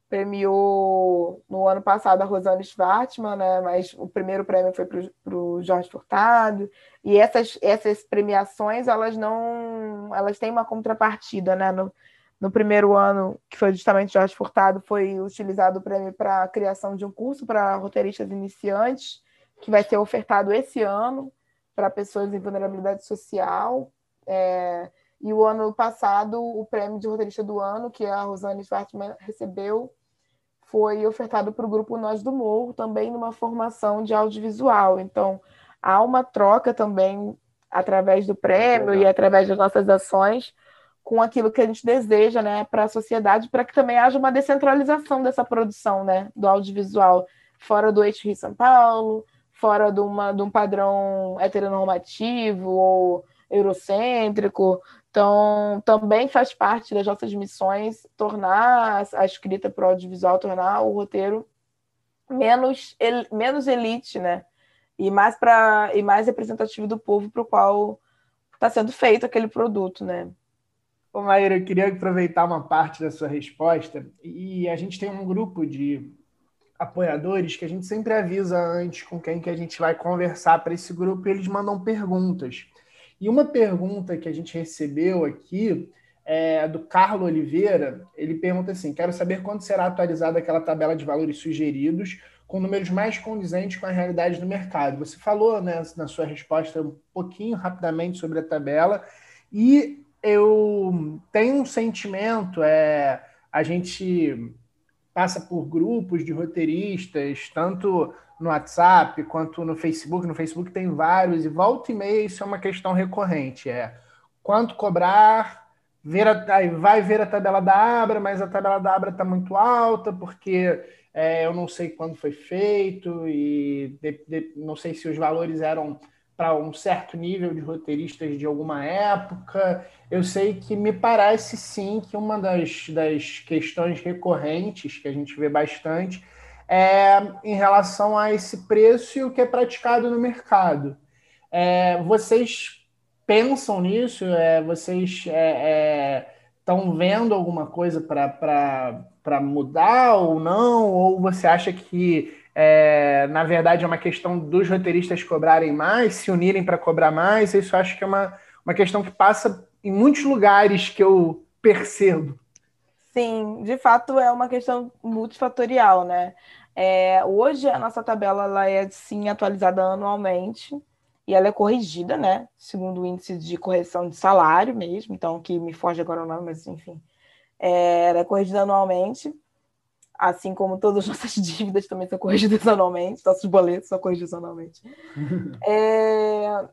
Premiou no ano passado a Rosane Schwartzman, né? mas o primeiro prêmio foi para o Jorge Furtado. E essas, essas premiações, elas não. Elas têm uma contrapartida, né? No, no primeiro ano, que foi justamente Jorge Furtado, foi utilizado o prêmio para a criação de um curso para roteiristas iniciantes, que vai ser ofertado esse ano para pessoas em vulnerabilidade social. É, e o ano passado, o prêmio de roteirista do ano, que a Rosane Schwartzman recebeu, foi ofertado para o grupo Nós do Morro, também numa formação de audiovisual. Então, há uma troca também através do prêmio e através das nossas ações com aquilo que a gente deseja né, para a sociedade, para que também haja uma descentralização dessa produção né, do audiovisual fora do eixo Rio São Paulo, fora de, uma, de um padrão heteronormativo ou eurocêntrico. Então, também faz parte das nossas missões tornar a escrita para o audiovisual, tornar o roteiro menos, el, menos elite, né? E mais, pra, e mais representativo do povo para o qual está sendo feito aquele produto, né? Ô, Maíra, eu queria aproveitar uma parte da sua resposta. E a gente tem um grupo de apoiadores que a gente sempre avisa antes com quem que a gente vai conversar para esse grupo e eles mandam perguntas. E uma pergunta que a gente recebeu aqui é do Carlos Oliveira. Ele pergunta assim: quero saber quando será atualizada aquela tabela de valores sugeridos com números mais condizentes com a realidade do mercado. Você falou né, na sua resposta um pouquinho rapidamente sobre a tabela, e eu tenho um sentimento, é, a gente passa por grupos de roteiristas, tanto no WhatsApp quanto no Facebook. No Facebook tem vários, e volta e meia isso é uma questão recorrente: é quanto cobrar, ver a, vai ver a tabela da Abra, mas a tabela da Abra está muito alta, porque é, eu não sei quando foi feito e de, de, não sei se os valores eram para um certo nível de roteiristas de alguma época. Eu sei que me parece sim que uma das, das questões recorrentes que a gente vê bastante é em relação a esse preço e o que é praticado no mercado. É, vocês pensam nisso? É, vocês estão é, é vendo alguma coisa para mudar ou não? Ou você acha que é, na verdade, é uma questão dos roteiristas cobrarem mais, se unirem para cobrar mais. Isso acho que é uma, uma questão que passa em muitos lugares que eu percebo. Sim, de fato é uma questão multifatorial, né? É, hoje a nossa tabela ela é sim atualizada anualmente e ela é corrigida, né? Segundo o índice de correção de salário mesmo, então que me foge agora o nome, mas enfim, é, ela é corrigida anualmente assim como todas as (laughs) nossas dívidas também são corrigidas anualmente, nossos boletos são corrigidos anualmente. (laughs) é,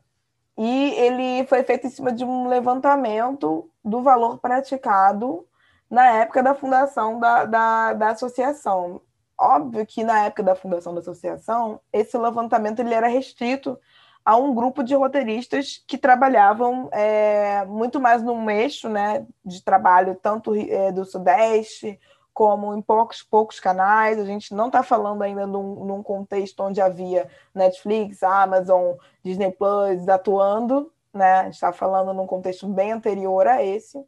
e ele foi feito em cima de um levantamento do valor praticado na época da fundação da, da, da associação. Óbvio que na época da fundação da associação, esse levantamento ele era restrito a um grupo de roteiristas que trabalhavam é, muito mais no eixo né, de trabalho, tanto é, do Sudeste como em poucos, poucos canais. A gente não está falando ainda num, num, contexto onde havia Netflix, Amazon, Disney Plus atuando, né? A gente está falando num contexto bem anterior a esse.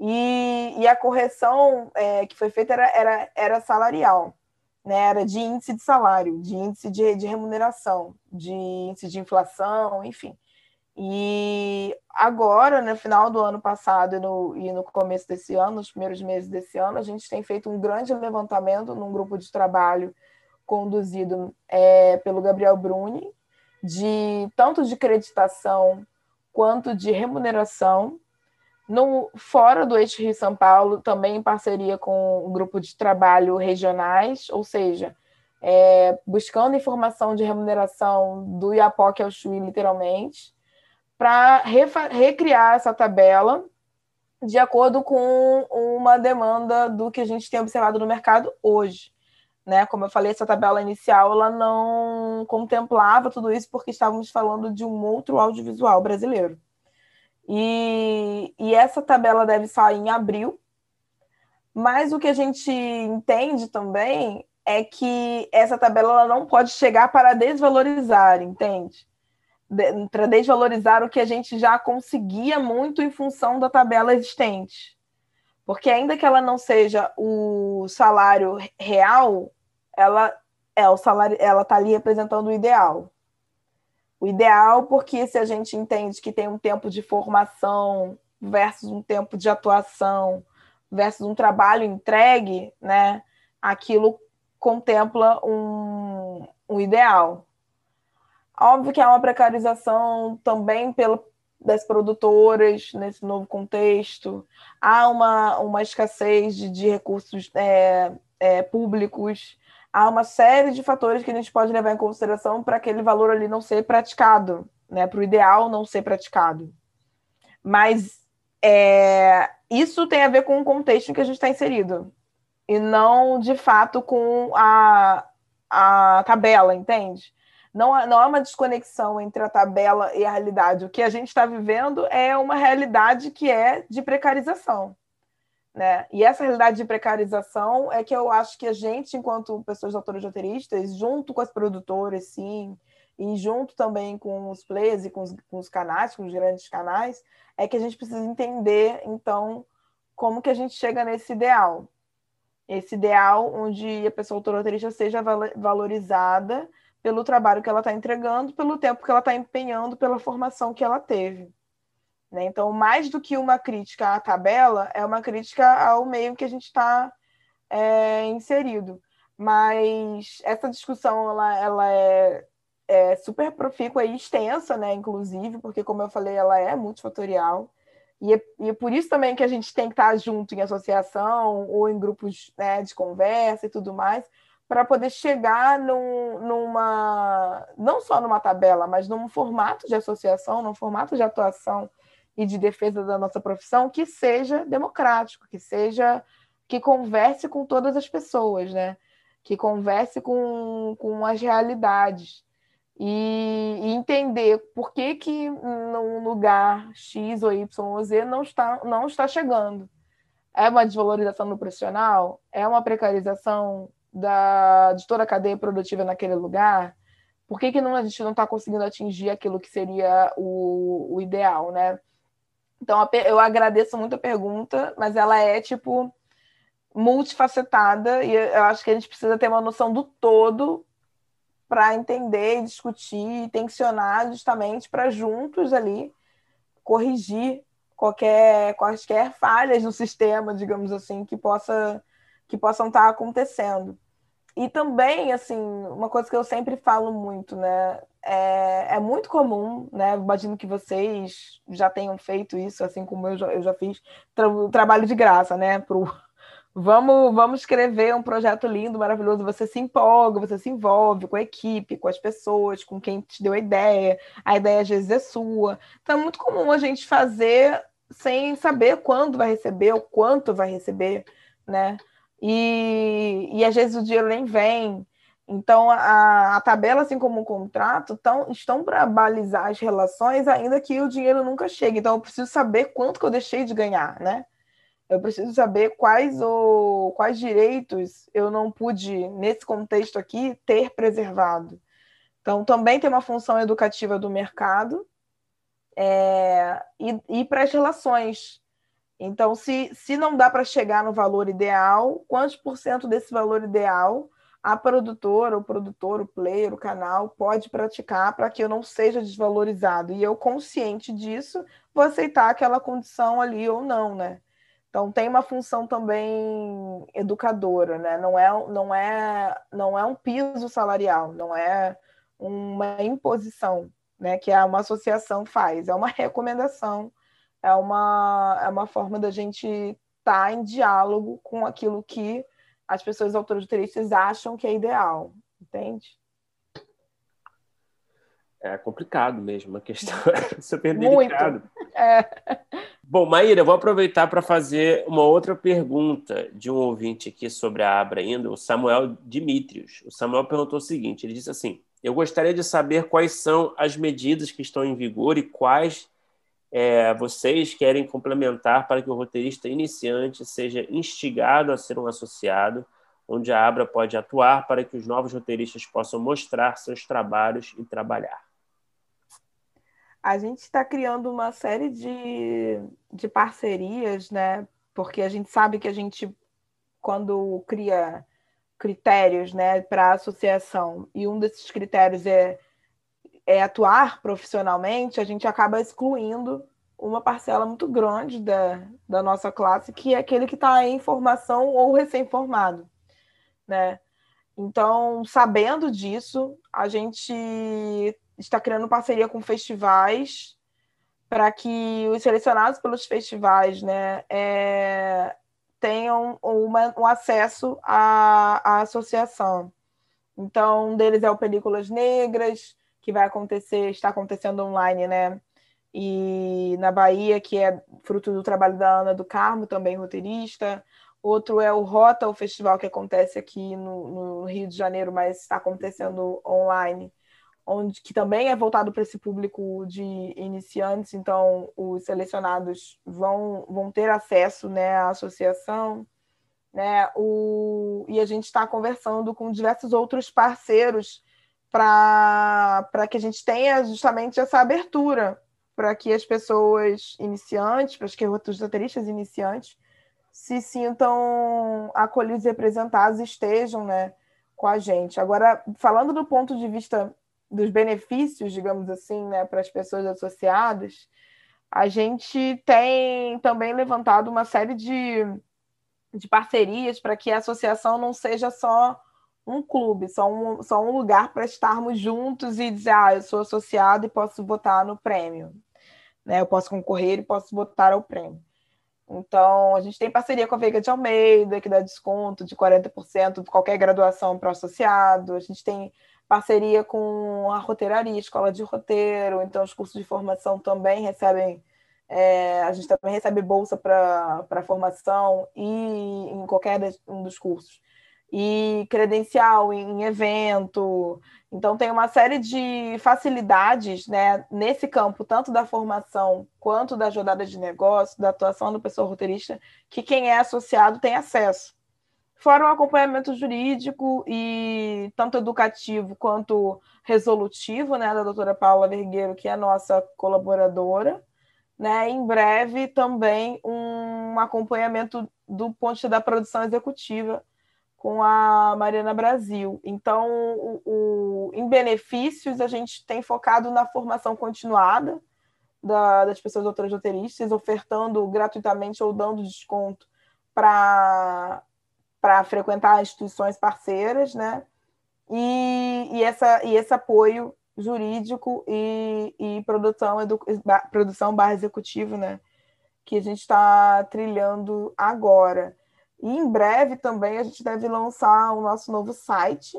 E, e a correção é, que foi feita era, era, era salarial, né? era de índice de salário, de índice de, de remuneração, de índice de inflação, enfim. E agora, no final do ano passado e no, e no começo desse ano, nos primeiros meses desse ano, a gente tem feito um grande levantamento num grupo de trabalho conduzido é, pelo Gabriel Bruni, de tanto de creditação quanto de remuneração, no, fora do eixo Rio São Paulo, também em parceria com um grupo de trabalho regionais, ou seja, é, buscando informação de remuneração do Iapoque ao Chuí, literalmente, para recriar essa tabela de acordo com uma demanda do que a gente tem observado no mercado hoje. Né? Como eu falei, essa tabela inicial ela não contemplava tudo isso porque estávamos falando de um outro audiovisual brasileiro. E, e essa tabela deve sair em abril, mas o que a gente entende também é que essa tabela ela não pode chegar para desvalorizar, entende? para desvalorizar o que a gente já conseguia muito em função da tabela existente. Porque ainda que ela não seja o salário real, ela é o salário, ela está ali representando o ideal. O ideal, porque se a gente entende que tem um tempo de formação versus um tempo de atuação versus um trabalho entregue, né? Aquilo contempla um, um ideal. Óbvio que há uma precarização também pelo, das produtoras nesse novo contexto, há uma, uma escassez de, de recursos é, é, públicos, há uma série de fatores que a gente pode levar em consideração para aquele valor ali não ser praticado, né, para o ideal não ser praticado. Mas é, isso tem a ver com o contexto em que a gente está inserido, e não de fato com a, a tabela, entende? não, não há uma desconexão entre a tabela e a realidade. O que a gente está vivendo é uma realidade que é de precarização. Né? E essa realidade de precarização é que eu acho que a gente, enquanto pessoas autoras roteiristas, junto com as produtoras, sim, e junto também com os players e com os, com os canais, com os grandes canais, é que a gente precisa entender, então, como que a gente chega nesse ideal. Esse ideal onde a pessoa autora roteirista seja valorizada pelo trabalho que ela está entregando, pelo tempo que ela está empenhando, pela formação que ela teve. Né? Então, mais do que uma crítica à tabela, é uma crítica ao meio que a gente está é, inserido. Mas essa discussão ela, ela é, é, super profícua e extensa, né? inclusive, porque, como eu falei, ela é multifatorial. E é, e é, por isso também que a gente tem que estar junto em associação ou em grupos né, de conversa e tudo mais, para poder chegar num, numa, não só numa tabela, mas num formato de associação, num formato de atuação e de defesa da nossa profissão que seja democrático, que seja que converse com todas as pessoas, né? Que converse com, com as realidades e, e entender por que que num lugar X ou Y ou Z não está não está chegando. É uma desvalorização do profissional? É uma precarização da, de toda a cadeia produtiva naquele lugar? Por que, que não, a gente não está conseguindo atingir aquilo que seria o, o ideal, né? Então, eu agradeço muito a pergunta, mas ela é, tipo, multifacetada e eu acho que a gente precisa ter uma noção do todo para entender, discutir, tensionar justamente para juntos ali corrigir qualquer quaisquer falhas no (laughs) sistema, digamos assim, que possa que possam estar tá acontecendo. E também, assim, uma coisa que eu sempre falo muito, né? É, é muito comum, né? Imagino que vocês já tenham feito isso, assim como eu já, eu já fiz, tra trabalho de graça, né? Pro, (laughs) vamos, vamos escrever um projeto lindo, maravilhoso. Você se empolga, você se envolve com a equipe, com as pessoas, com quem te deu a ideia. A ideia às vezes é sua. Então é muito comum a gente fazer sem saber quando vai receber, ou quanto vai receber, né? E, e às vezes o dinheiro nem vem. Então, a, a tabela, assim como o contrato, tão, estão para balizar as relações, ainda que o dinheiro nunca chegue. Então, eu preciso saber quanto que eu deixei de ganhar, né? Eu preciso saber quais, o, quais direitos eu não pude, nesse contexto aqui, ter preservado. Então, também tem uma função educativa do mercado é, e, e para as relações. Então, se, se não dá para chegar no valor ideal, quantos por cento desse valor ideal a produtora, o produtor, o player, o canal pode praticar para que eu não seja desvalorizado? E eu, consciente disso, vou aceitar aquela condição ali ou não, né? Então tem uma função também educadora, né? Não é, não é, não é um piso salarial, não é uma imposição, né? Que a uma associação faz, é uma (laughs) recomendação é uma, é uma forma da gente estar tá em diálogo com aquilo que as pessoas autoritarianistas acham que é ideal, entende? É complicado mesmo, a questão é (laughs) super delicada. É. Bom, Maíra, eu vou aproveitar para fazer uma outra pergunta de um ouvinte aqui sobre a Abra ainda, o Samuel Dimitrios. O Samuel perguntou o seguinte, ele disse assim, eu gostaria de saber quais são as medidas que estão em vigor e quais é, vocês querem complementar para que o roteirista iniciante seja instigado a ser um associado, onde a Abra pode atuar para que os novos roteiristas possam mostrar seus trabalhos e trabalhar? A gente está criando uma série de, de parcerias, né? Porque a gente sabe que a gente, quando cria critérios né, para a associação, e um desses critérios é é, atuar profissionalmente, a gente acaba excluindo uma parcela muito grande da, da nossa classe, que é aquele que está em formação ou recém-formado, né? Então, sabendo disso, a gente está criando parceria com festivais para que os selecionados pelos festivais, né, é, tenham uma, um acesso à, à associação. Então, um deles é o Películas Negras, que vai acontecer, está acontecendo online, né? E na Bahia, que é fruto do trabalho da Ana do Carmo, também roteirista. Outro é o Rota, o festival que acontece aqui no, no Rio de Janeiro, mas está acontecendo online, onde que também é voltado para esse público de iniciantes, então os selecionados vão, vão ter acesso né, à associação. Né, o, e a gente está conversando com diversos outros parceiros para que a gente tenha justamente essa abertura para que as pessoas iniciantes, para que os roteiristas iniciantes se sintam acolhidos e representados estejam né, com a gente. Agora, falando do ponto de vista dos benefícios, digamos assim, né, para as pessoas associadas, a gente tem também levantado uma série de, de parcerias para que a associação não seja só um clube, só um, só um lugar para estarmos juntos e dizer, ah, eu sou associado e posso votar no prêmio. Né? Eu posso concorrer e posso votar ao prêmio. Então, a gente tem parceria com a Veiga de Almeida, que dá desconto de 40% de qualquer graduação para o associado. A gente tem parceria com a roteiraria, escola de roteiro. Então, os cursos de formação também recebem É, a gente também recebe bolsa para formação e em qualquer um dos cursos. E credencial em evento. Então, tem uma série de facilidades né, nesse campo, tanto da formação quanto da jornada de negócio, da atuação do pessoal roteirista, que quem é associado tem acesso. Fora o acompanhamento jurídico e tanto educativo quanto resolutivo, né, da doutora Paula Vergueiro, que é a nossa colaboradora. Né, em breve também um acompanhamento do ponto da produção executiva com a Mariana Brasil. Então, o, o, em benefícios, a gente tem focado na formação continuada da, das pessoas doutoras roteiristas, ofertando gratuitamente ou dando desconto para frequentar instituições parceiras, né? E, e, essa, e esse apoio jurídico e, e produção, edu, produção barra executivo, né? Que a gente está trilhando agora. E em breve também a gente deve lançar o nosso novo site,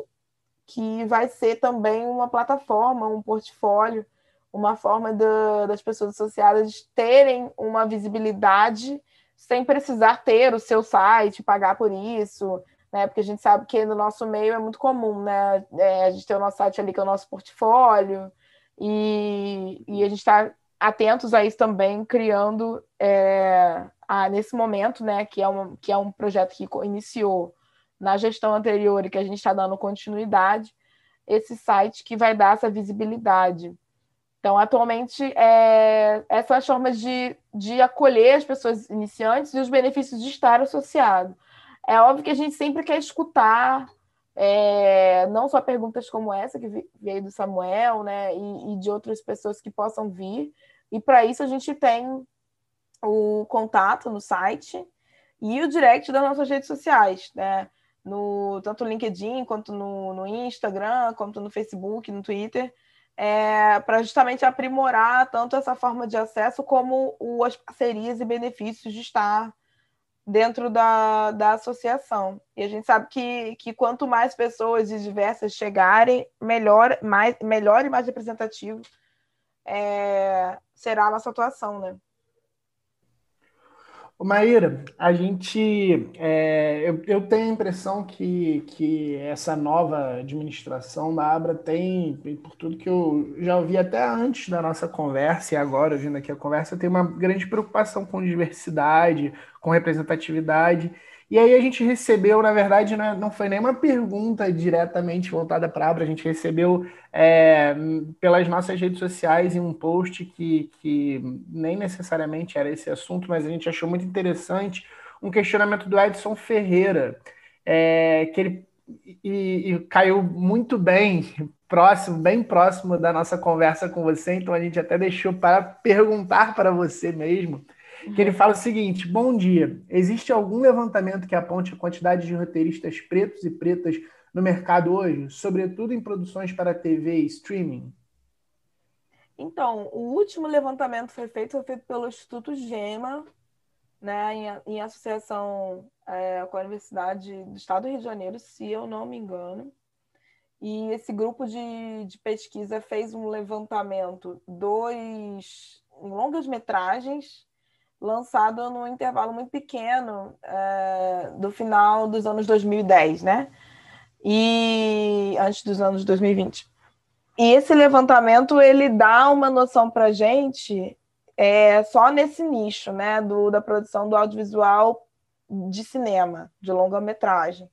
que vai ser também uma plataforma, um portfólio, uma forma da, das pessoas associadas terem uma visibilidade sem precisar ter o seu site, pagar por isso, né? Porque a gente sabe que no nosso meio é muito comum, né? É, a gente tem o nosso site ali que é o nosso portfólio, e, e a gente está atentos a isso também, criando é, a, nesse momento, né? Que é, um, que é um projeto que iniciou na gestão anterior e que a gente está dando continuidade, esse site que vai dar essa visibilidade então, atualmente, é, essas são as formas de, de acolher as pessoas iniciantes e os benefícios de estar associado. É óbvio que a gente sempre quer escutar é, não só perguntas como essa, que veio do Samuel, né, e, e de outras pessoas que possam vir. E para isso a gente tem o contato no site e o direct das nossas redes sociais, né? No, tanto no LinkedIn, quanto no, no Instagram, quanto no Facebook, no Twitter é, para justamente aprimorar tanto essa forma de acesso como o, as parcerias e benefícios de estar dentro da, da associação. E a gente sabe que, que quanto mais pessoas diversas chegarem, melhor, mais, melhor e mais representativo é, será a nossa atuação, né? Maíra, a gente, é, eu, eu, tenho a impressão que, que essa nova administração da Abra tem, por tudo que eu já ouvi até antes da nossa conversa e agora, ouvindo aqui a conversa, tem uma grande preocupação com diversidade, com representatividade. E aí a gente recebeu, na verdade, né, não foi nenhuma pergunta diretamente voltada para a Abra, a gente recebeu é, pelas nossas redes sociais em um post que, que nem necessariamente era esse assunto, mas a gente achou muito interessante um questionamento do Edson Ferreira, é, que ele e, e caiu muito bem próximo, bem próximo da nossa conversa com você, então a gente até deixou para perguntar para você mesmo que ele fala o seguinte: Bom dia. Existe algum levantamento que aponte a quantidade de roteiristas pretos e pretas no mercado hoje, sobretudo em produções para TV e streaming? Então, o último levantamento foi feito, foi feito pelo Instituto Gema, né, em, em associação é, com a Universidade do Estado do Rio de Janeiro, se eu não me engano. E esse grupo de, de pesquisa fez um levantamento dos longas metragens lançado num intervalo muito pequeno é, do final dos anos 2010, né? E antes dos anos 2020. E esse levantamento ele dá uma noção para gente é, só nesse nicho, né, do, da produção do audiovisual de cinema, de longa-metragem.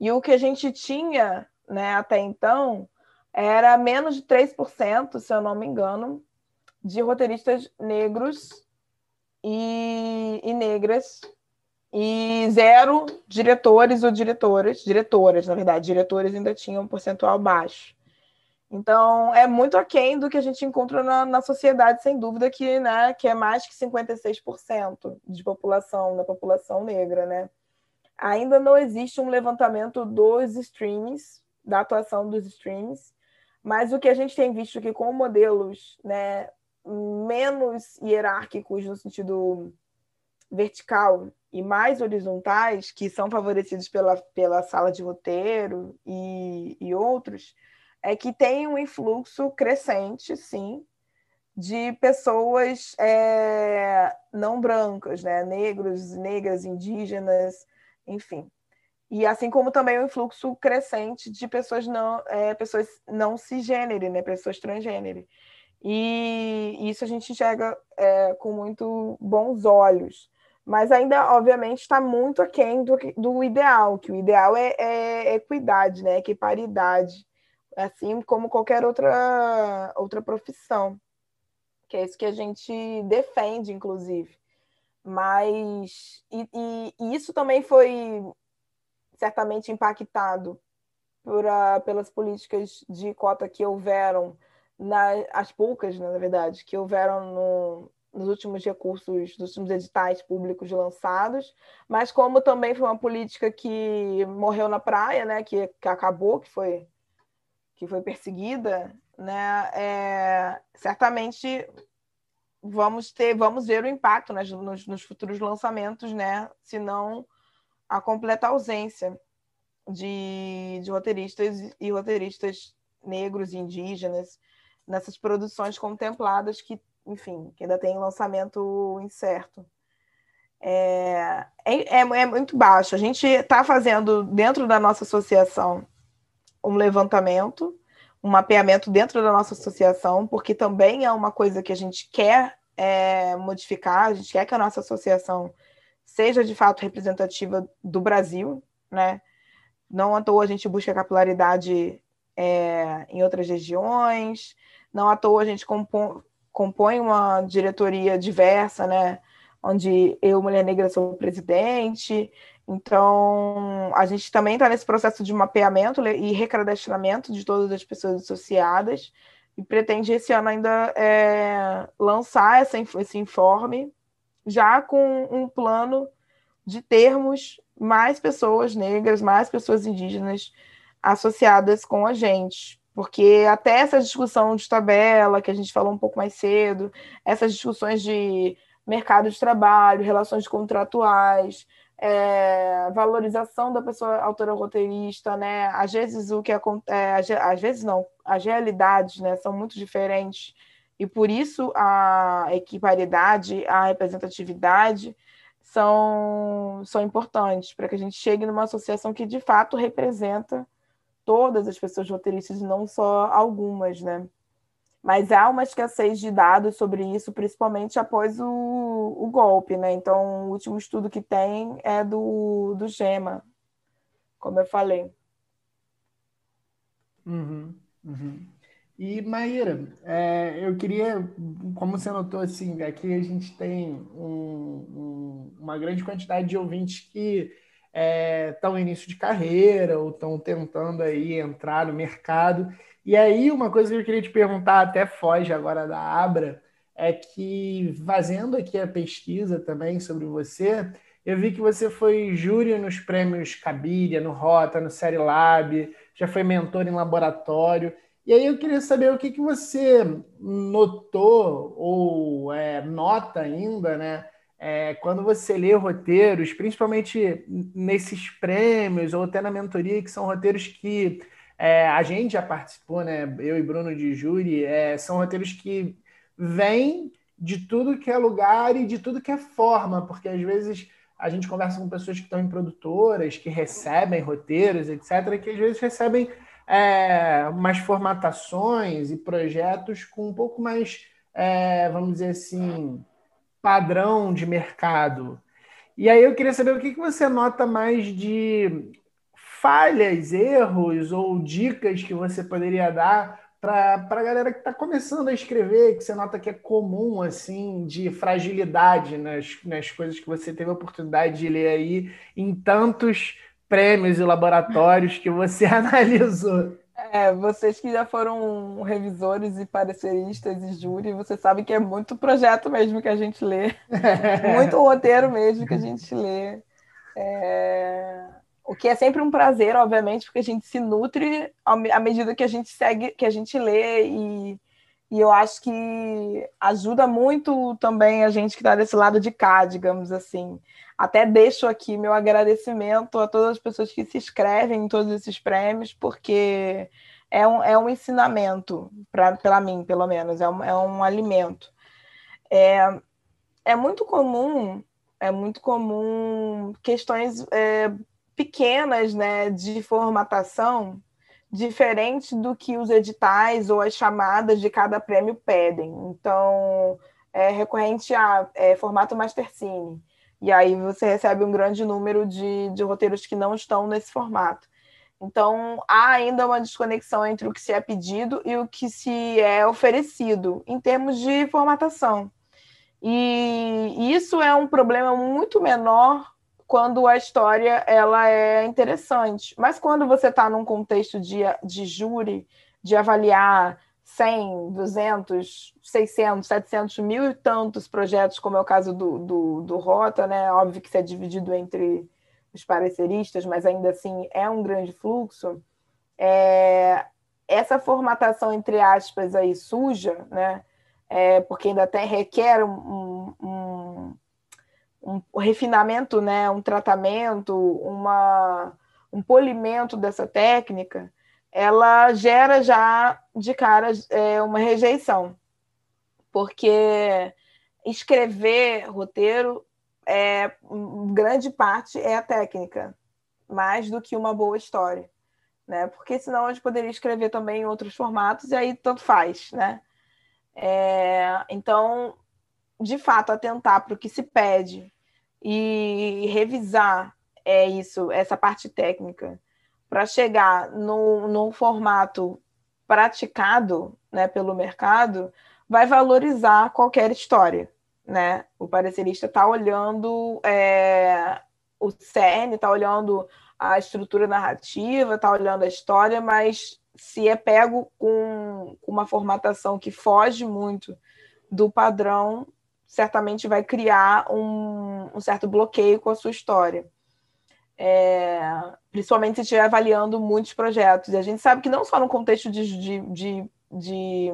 E o que a gente tinha, né, até então, era menos de 3%, se eu não me engano, de roteiristas negros e, e negras e zero diretores ou diretoras, diretoras, na verdade, diretores ainda tinham um percentual baixo. Então, é muito aquém do que a gente encontra na, na sociedade, sem dúvida, que, né, que é mais que 56% de população, da população negra, né? Ainda não existe um levantamento dos streams, da atuação dos streams, mas o que a gente tem visto aqui com modelos né, menos hierárquicos no sentido vertical e mais horizontais, que são favorecidos pela, pela sala de roteiro e, e outros, é que tem um influxo crescente, sim, de pessoas é, não brancas, né? negros, negras, indígenas, enfim. E assim como também o influxo crescente de pessoas não, é, pessoas não cisgênero, né? pessoas transgênero. E isso a gente enxerga é, com muito bons olhos. Mas ainda, obviamente, está muito aquém do, do ideal, que o ideal é, é equidade, né? equiparidade, assim como qualquer outra, outra profissão. Que é isso que a gente defende, inclusive. Mas e, e, e isso também foi certamente impactado por, uh, pelas políticas de cota que houveram, na, as poucas, né, na verdade, que houveram no, nos últimos recursos, nos últimos editais públicos lançados, mas como também foi uma política que morreu na praia, né, que, que acabou, que foi, que foi perseguida, né, é, certamente vamos ter, vamos ver o impacto nas, nos, nos futuros lançamentos, né, se não a completa ausência de, de roteiristas e roteiristas negros indígenas nessas produções contempladas que, enfim, que ainda tem lançamento incerto. É, é, é muito baixo. A gente está fazendo, dentro da nossa associação, um levantamento, um mapeamento dentro da nossa associação, porque também é uma coisa que a gente quer é, modificar, a gente quer que a nossa associação seja de fato representativa do Brasil, né? Não à toa a gente busca capilaridade é, em outras regiões, não à toa a gente compõe, compõe uma diretoria diversa, né? Onde eu, mulher negra, sou presidente. Então, a gente também está nesse processo de mapeamento e recadastramento de todas as pessoas associadas e pretende esse ano ainda é, lançar essa, esse informe já com um plano de termos mais pessoas negras, mais pessoas indígenas associadas com a gente. Porque até essa discussão de tabela, que a gente falou um pouco mais cedo, essas discussões de mercado de trabalho, relações contratuais, é, valorização da pessoa autora roteirista, né? Às vezes o que é, às vezes não, as realidades, né, são muito diferentes e por isso a equiparidade, a representatividade são, são importantes para que a gente chegue numa associação que de fato representa todas as pessoas roteiristas não só algumas, né? Mas há uma escassez de dados sobre isso, principalmente após o, o golpe, né? Então, o último estudo que tem é do, do GEMA, como eu falei. Uhum, uhum. E, Maíra, é, eu queria, como você notou, assim, aqui a gente tem um, um, uma grande quantidade de ouvintes que estão é, em início de carreira ou estão tentando aí entrar no mercado. E aí, uma coisa que eu queria te perguntar, até foge agora da Abra, é que, fazendo aqui a pesquisa também sobre você, eu vi que você foi júri nos prêmios Cabiria, no Rota, no Série Lab, já foi mentor em laboratório. E aí eu queria saber o que, que você notou ou é, nota ainda, né? É, quando você lê roteiros, principalmente nesses prêmios ou até na mentoria, que são roteiros que é, a gente já participou, né? Eu e Bruno de júri, é, são roteiros que vêm de tudo que é lugar e de tudo que é forma, porque às vezes a gente conversa com pessoas que estão em produtoras, que recebem roteiros, etc., que às vezes recebem é, umas formatações e projetos com um pouco mais, é, vamos dizer assim, padrão de mercado. E aí eu queria saber o que, que você nota mais de falhas, erros ou dicas que você poderia dar para a galera que está começando a escrever, que você nota que é comum, assim, de fragilidade nas, nas coisas que você teve a oportunidade de ler aí em tantos prêmios e laboratórios que você (laughs) analisou. É, vocês que já foram revisores e pareceristas e júri, você sabe que é muito projeto mesmo que a gente lê, (laughs) muito roteiro mesmo que a gente lê. É... O que é sempre um prazer, obviamente, porque a gente se nutre à medida que a gente segue, que a gente lê e, e eu acho que ajuda muito também a gente que está desse lado de cá, digamos assim. Até deixo aqui meu agradecimento a todas as pessoas que se inscrevem em todos esses prêmios, porque é um, é um ensinamento, para mim, pelo menos, é um, é um alimento. É, é muito comum, é muito comum questões é, pequenas né, de formatação diferentes do que os editais ou as chamadas de cada prêmio pedem. Então, é recorrente a é, formato Mastercine. E aí você recebe um grande número de, de roteiros que não estão nesse formato. Então, há ainda uma desconexão entre o que se é pedido e o que se é oferecido em termos de formatação. E isso é um problema muito menor quando a história ela é interessante. Mas quando você está num contexto de, de júri, de avaliar 100, 200, 600, 700, mil e tantos projetos, como é o caso do, do, do Rota, né? Óbvio que isso é dividido entre os pareceristas, mas ainda assim é um grande fluxo. É, essa formatação, entre aspas, aí suja, né? É, porque ainda até requer um, um, um, refinamento, né? um tratamento, uma, um polimento dessa técnica, ela gera já de cara é, uma rejeição. Porque escrever roteiro é grande parte é a técnica, mais do que uma boa história, né? Porque senão a gente poderia escrever também em outros formatos e aí tanto faz, né? É, então, de fato, atentar para o que se pede e revisar é isso, essa parte técnica, para chegar no formato praticado né, pelo mercado, vai valorizar qualquer história né? O parecerista está olhando é, o cerne, está olhando a estrutura narrativa, está olhando a história, mas se é pego com uma formatação que foge muito do padrão, certamente vai criar um, um certo bloqueio com a sua história. É, principalmente se estiver avaliando muitos projetos. E a gente sabe que não só no contexto de, de, de, de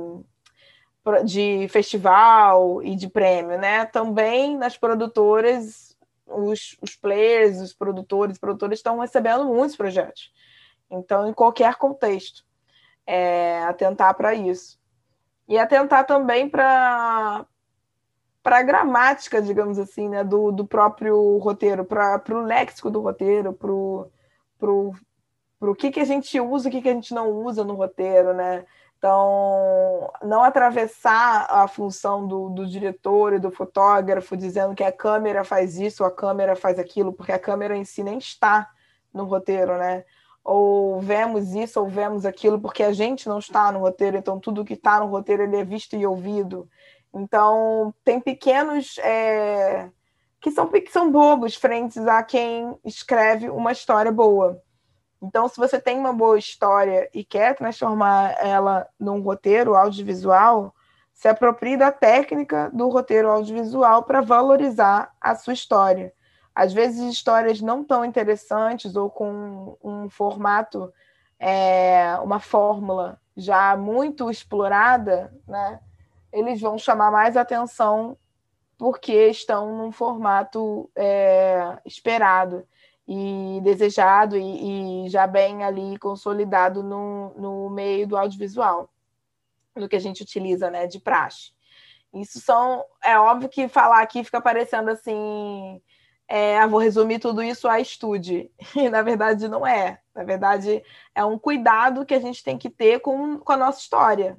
de festival e de prêmio, né? Também nas produtoras, os, os players, os produtores, produtores estão recebendo muitos projetos. Então, em qualquer contexto, é, atentar para isso. E atentar também para para a gramática, digamos assim, né, do, do próprio roteiro, para o léxico do roteiro, para o que, que a gente usa, o que, que a gente não usa no roteiro, né? Então, não atravessar a função do, do, diretor e do fotógrafo dizendo que a câmera faz isso, a câmera faz aquilo, porque a câmera em si nem está no roteiro, né? Ou vemos isso, ou vemos aquilo, porque a gente não está no roteiro, então tudo que está no roteiro ele é visto e ouvido. Então, tem pequenos. É, que são, que são bobos frente a quem escreve uma história boa. Então, se você tem uma boa história e quer transformar ela num roteiro audiovisual, se aproprie da técnica do roteiro audiovisual para valorizar a sua história. Às vezes, histórias não tão interessantes ou com um formato, é, uma fórmula já muito explorada, né? Eles vão chamar mais atenção porque estão num formato é, esperado e desejado e, e, já bem ali consolidado no, no meio do audiovisual, no que a gente utiliza né, de praxe. Isso são. É óbvio que falar aqui fica parecendo assim. É, ah, vou resumir tudo isso a estude. (laughs) E na verdade não é. Na verdade, é um cuidado que a gente tem que ter com, com a nossa história.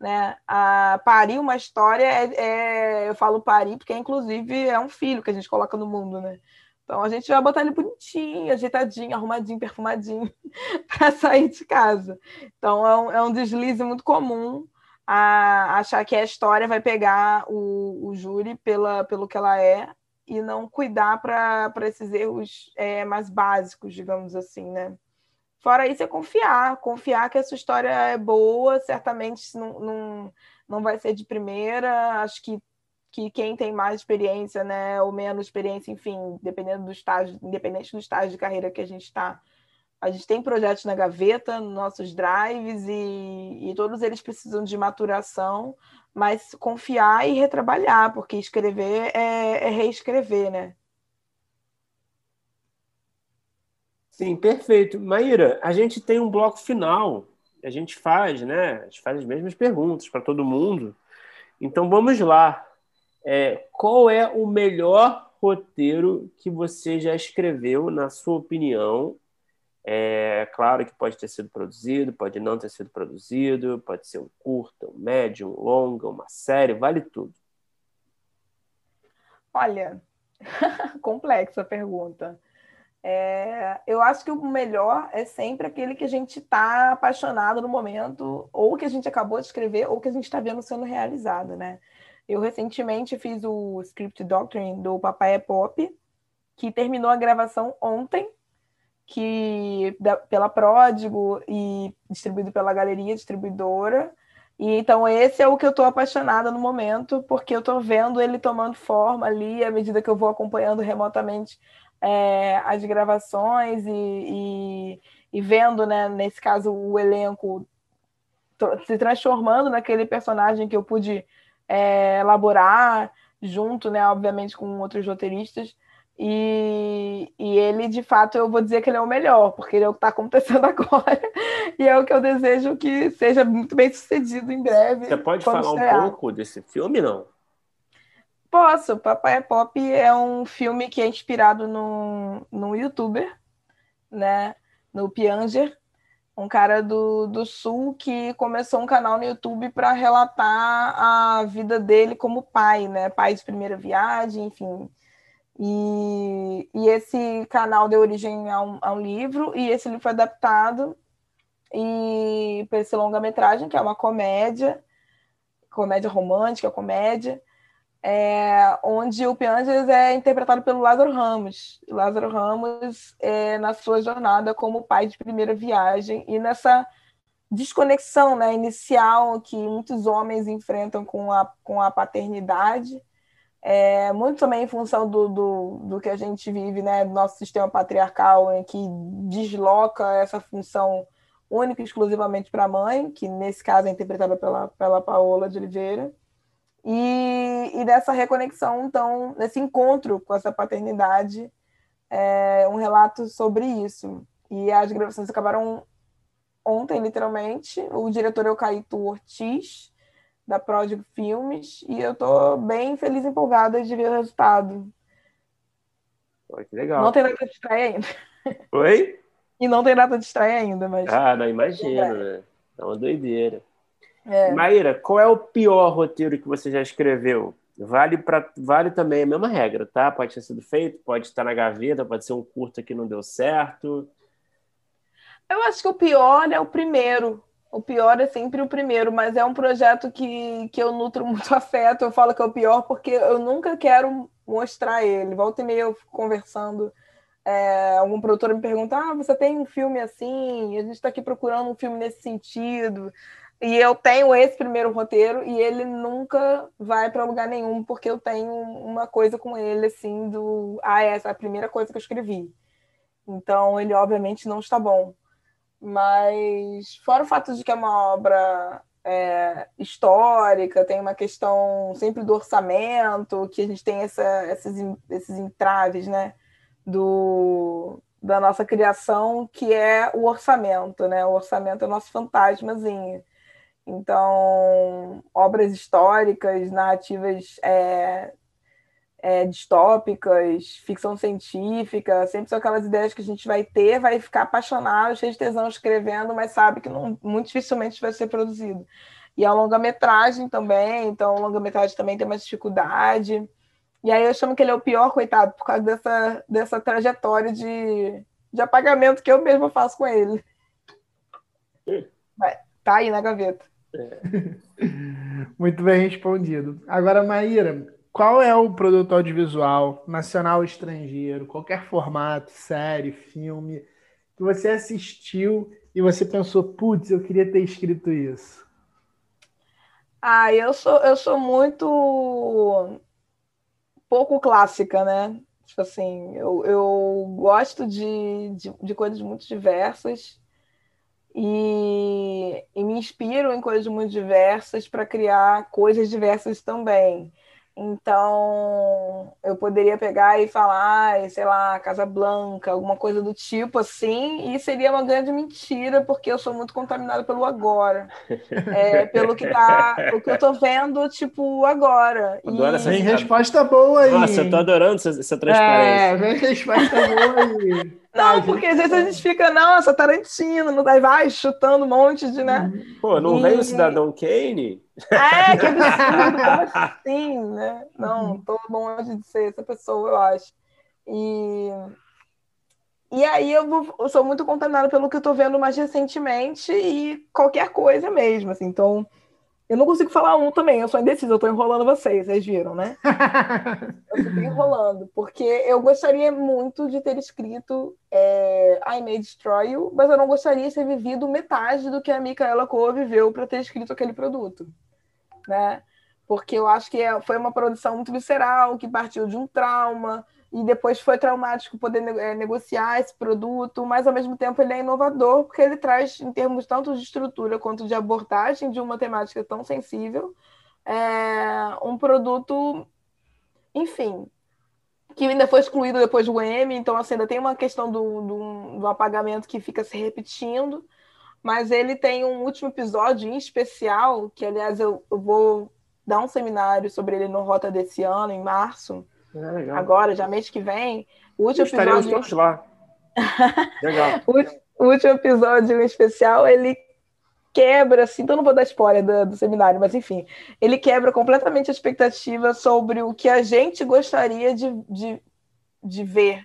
Né? A parir uma história é, é, eu falo parir porque inclusive é um filho que a gente coloca no mundo, né? Então a gente vai botar ele bonitinho, ajeitadinho, arrumadinho, perfumadinho (laughs) para sair de casa. Então é um, é um, deslize muito comum a achar que a história vai pegar o, o júri pela, pelo que ela é e não cuidar para esses erros é, mais básicos, digamos assim, né? Fora isso, é confiar, confiar que a sua história é boa, certamente não, não, não vai ser de primeira. Acho que que quem tem mais experiência, né, ou menos experiência, enfim, dependendo do estágio, independente do estágio de carreira que a gente está, a gente tem projetos na gaveta, nos nossos drives, e, e todos eles precisam de maturação, mas confiar e retrabalhar, porque escrever é, é reescrever, né? Sim, perfeito. Maíra, a gente tem um bloco final a gente faz, né? A gente faz as mesmas perguntas para todo mundo. Então vamos lá. É, qual é o melhor roteiro que você já escreveu, na sua opinião? É claro que pode ter sido produzido, pode não ter sido produzido, pode ser um curta, um médio, um longa, uma série, vale tudo. Olha, (laughs) complexa a pergunta. É, eu acho que o melhor é sempre aquele que a gente está apaixonado no momento, ou que a gente acabou de escrever, ou que a gente está vendo sendo realizado, né? Eu recentemente fiz o Script Doctrine do Papai é Pop, que terminou a gravação ontem, que da, pela Pródigo e distribuído pela Galeria Distribuidora. E então esse é o que eu estou apaixonada no momento, porque eu estou vendo ele tomando forma ali à medida que eu vou acompanhando remotamente é, as gravações e, e, e, vendo, né, nesse caso, o elenco se transformando naquele personagem que eu pude é, elaborar junto, né, obviamente, com outros roteiristas. E, e ele, de fato, eu vou dizer que ele é o melhor, porque ele é o que está acontecendo (laughs) agora. e é o que eu desejo que seja muito bem sucedido em breve. Você pode falar estrear. um pouco desse filme, não? Posso. Papai é Pop é um filme que é inspirado num, num youtuber, né? No Pianger, um cara do, do Sul que começou um canal no YouTube para relatar a vida dele como pai, né? Pai de primeira viagem, enfim. E, e esse canal deu origem a um, a um livro, e esse livro foi adaptado e para esse longa-metragem, que é uma comédia, comédia romântica, comédia, é, onde o Pianges é interpretado pelo Lázaro Ramos. Lázaro Ramos, é, na sua jornada como pai de primeira viagem e nessa desconexão né, inicial que muitos homens enfrentam com a, com a paternidade, é, muito também em função do, do, do que a gente vive, né, do nosso sistema patriarcal, que desloca essa função única e exclusivamente para a mãe, que nesse caso é interpretada pela, pela Paola de Oliveira. E, e dessa reconexão, então, nesse encontro com essa paternidade, é, um relato sobre isso. E as gravações acabaram ontem, literalmente. O diretor é o Caíto Ortiz, da Pródigo Filmes, e eu estou bem feliz e empolgada de ver o resultado. Pô, que legal. Não tem data de estreia ainda. Oi? E não tem data de estreia ainda, mas. Ah, não imagino, né? É uma doideira. É. Maíra, qual é o pior roteiro que você já escreveu? Vale, pra, vale também a mesma regra, tá? Pode ter sido feito, pode estar na gaveta, pode ser um curta que não deu certo. Eu acho que o pior é o primeiro. O pior é sempre o primeiro, mas é um projeto que, que eu nutro (laughs) muito afeto. Eu falo que é o pior porque eu nunca quero mostrar ele. Volta e meia eu fico conversando. É, algum produtor me pergunta: ah, você tem um filme assim? A gente está aqui procurando um filme nesse sentido. E eu tenho esse primeiro roteiro e ele nunca vai para lugar nenhum, porque eu tenho uma coisa com ele, assim, do. Ah, essa é a primeira coisa que eu escrevi. Então, ele obviamente não está bom. Mas, fora o fato de que é uma obra é, histórica, tem uma questão sempre do orçamento, que a gente tem essa, esses, esses entraves, né? Do, da nossa criação, que é o orçamento, né? O orçamento é o nosso fantasmazinho. Então, obras históricas, narrativas é, é, distópicas, ficção científica, sempre são aquelas ideias que a gente vai ter, vai ficar apaixonado, cheio de tesão escrevendo, mas sabe que não, muito dificilmente vai ser produzido. E é uma longa-metragem também, então longa-metragem também tem mais dificuldade. E aí eu chamo que ele é o pior, coitado, por causa dessa, dessa trajetória de, de apagamento que eu mesmo faço com ele. Vai, tá aí na gaveta. (laughs) Muito bem respondido. Agora, Maíra, qual é o produto audiovisual, nacional ou estrangeiro, qualquer formato, série, filme, que você assistiu e você pensou, putz, eu queria ter escrito isso? Ah, eu sou, eu sou muito pouco clássica, né? Tipo assim, eu, eu gosto de, de, de coisas muito diversas e, e me inspiro em coisas muito diversas para criar coisas diversas também. Então, eu poderia pegar e falar, sei lá, Casa Blanca, alguma coisa do tipo assim, e seria uma grande mentira, porque eu sou muito contaminada pelo agora. É, pelo que tá, o que eu tô vendo, tipo, agora. Adoro e... essa Tem resposta boa aí. Nossa, eu tô adorando essa, essa transparência. É, vem resposta boa aí. Não, porque às vezes a gente fica, nossa, Tarantino, não vai chutando um monte de, né? Pô, não e... vem o Cidadão Kane? É, que (laughs) absurdo, como assim, né? Não, tô longe de ser essa pessoa, eu acho. E, e aí eu, vou, eu sou muito contaminada pelo que eu tô vendo mais recentemente e qualquer coisa mesmo, assim. Então, eu não consigo falar um também, eu sou indecisa, eu tô enrolando vocês, vocês viram, né? (laughs) eu tô enrolando, porque eu gostaria muito de ter escrito é, I May Destroy You, mas eu não gostaria de ter vivido metade do que a Micaela Coa viveu para ter escrito aquele produto né? Porque eu acho que é, foi uma produção muito visceral, que partiu de um trauma, e depois foi traumático poder é, negociar esse produto, mas ao mesmo tempo ele é inovador, porque ele traz, em termos tanto de estrutura quanto de abordagem de uma temática tão sensível, é, um produto, enfim, que ainda foi excluído depois do M, então assim, ainda tem uma questão do, do, do apagamento que fica se repetindo, mas ele tem um último episódio em especial, que aliás eu, eu vou dar um seminário sobre ele no Rota desse ano, em março. É, agora, já mês que vem. O último Estaremos episódio. todos lá. (laughs) legal. o, último episódio em especial, ele quebra, assim, então não vou dar spoiler do, do, seminário, mas enfim, ele quebra completamente a expectativa sobre o que a gente gostaria de, de, de ver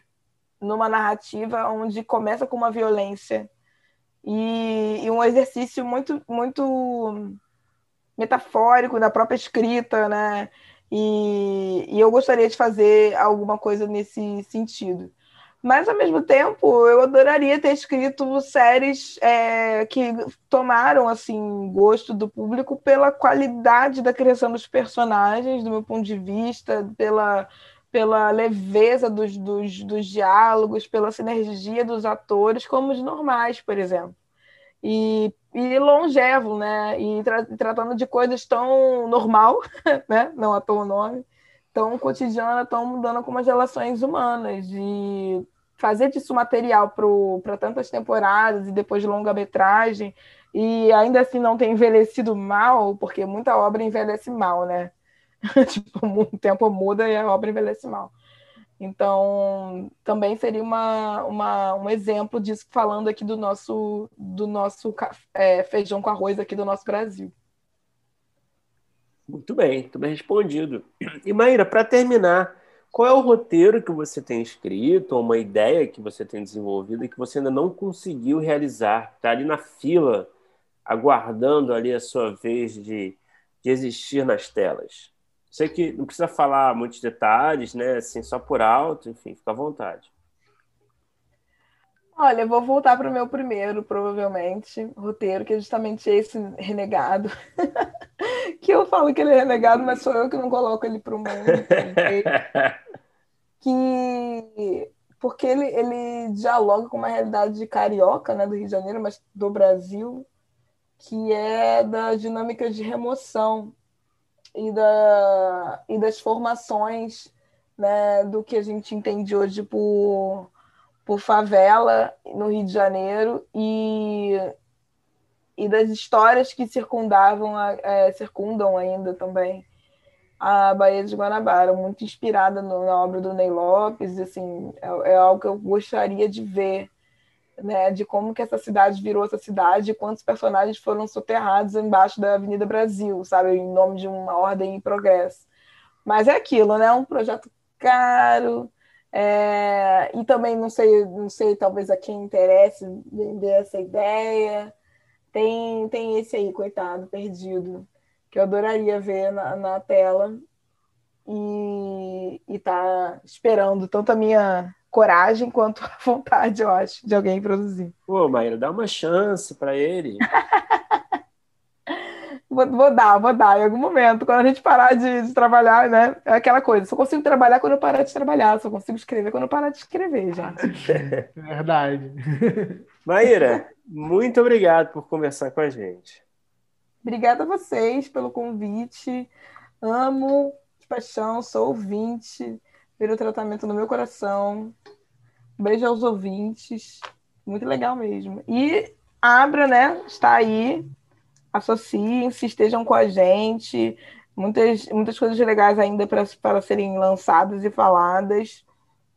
numa narrativa onde começa com uma violência e, e, um exercício muito, muito metafórico da própria escrita, né? E, e eu gostaria de fazer alguma coisa nesse sentido. Mas, ao mesmo tempo, eu adoraria ter escrito séries é, que tomaram assim gosto do público pela qualidade da criação dos personagens, do meu ponto de vista, pela, pela leveza dos, dos, dos diálogos, pela sinergia dos atores, como os normais, por exemplo. E, e longevo, né? E tra tratando de coisas tão normal, (laughs) né? Não à toa o nome, tão cotidiana, tão mudando como as relações humanas. E fazer disso material para tantas temporadas e depois de longa-metragem, e ainda assim não ter envelhecido mal, porque muita obra envelhece mal, né? (laughs) tipo, o tempo muda e a obra envelhece mal. Então, também seria uma, uma, um exemplo disso, falando aqui do nosso, do nosso é, feijão com arroz aqui do nosso Brasil. Muito bem, muito bem respondido. E Maíra, para terminar, qual é o roteiro que você tem escrito, ou uma ideia que você tem desenvolvido e que você ainda não conseguiu realizar? Está ali na fila, aguardando ali a sua vez de, de existir nas telas. Sei que não precisa falar muitos detalhes, né? Assim, só por alto, enfim, fica à vontade. Olha, eu vou voltar para o meu primeiro, provavelmente, roteiro, que é justamente esse renegado. (laughs) que eu falo que ele é renegado, mas sou eu que não coloco ele para o mundo. (laughs) que porque ele, ele dialoga com uma realidade de carioca, né, do Rio de Janeiro, mas do Brasil, que é da dinâmica de remoção e, da, e das formações né, do que a gente entende hoje por, por favela no Rio de Janeiro e, e das histórias que circundavam é, circundam ainda também a Baía de Guanabara, muito inspirada no, na obra do Ney Lopes, assim, é, é algo que eu gostaria de ver né, de como que essa cidade virou essa cidade e quantos personagens foram soterrados embaixo da Avenida Brasil, sabe, em nome de uma ordem em progresso. Mas é aquilo, né, um projeto caro, é, e também não sei, não sei, talvez a quem interesse vender essa ideia. Tem, tem esse aí, coitado, perdido, que eu adoraria ver na, na tela e, e tá esperando tanto a minha coragem quanto a (laughs) vontade, eu acho, de alguém produzir. Pô, Maíra, dá uma chance para ele. (laughs) vou, vou, dar, vou dar em algum momento, quando a gente parar de, de, trabalhar, né? É aquela coisa, só consigo trabalhar quando eu parar de trabalhar, só consigo escrever quando eu parar de escrever, gente. (laughs) Verdade. Maíra, muito obrigado por conversar com a gente. Obrigada a vocês pelo convite. Amo paixão, sou ouvinte. Primeiro tratamento no meu coração. Beijo aos ouvintes. Muito legal mesmo. E Abra, né? Está aí. Associem-se, estejam com a gente. Muitas, muitas coisas legais ainda para serem lançadas e faladas.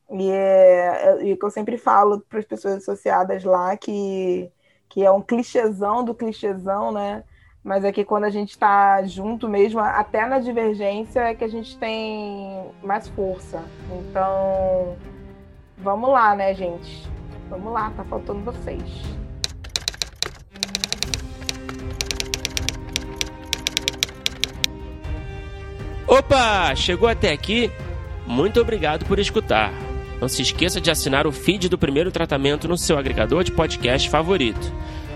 E é, é, que eu sempre falo para as pessoas associadas lá que, que é um clichêzão do clichêzão, né? Mas é que quando a gente está junto mesmo, até na divergência, é que a gente tem mais força. Então, vamos lá, né, gente? Vamos lá, tá faltando vocês. Opa! Chegou até aqui? Muito obrigado por escutar. Não se esqueça de assinar o feed do primeiro tratamento no seu agregador de podcast favorito.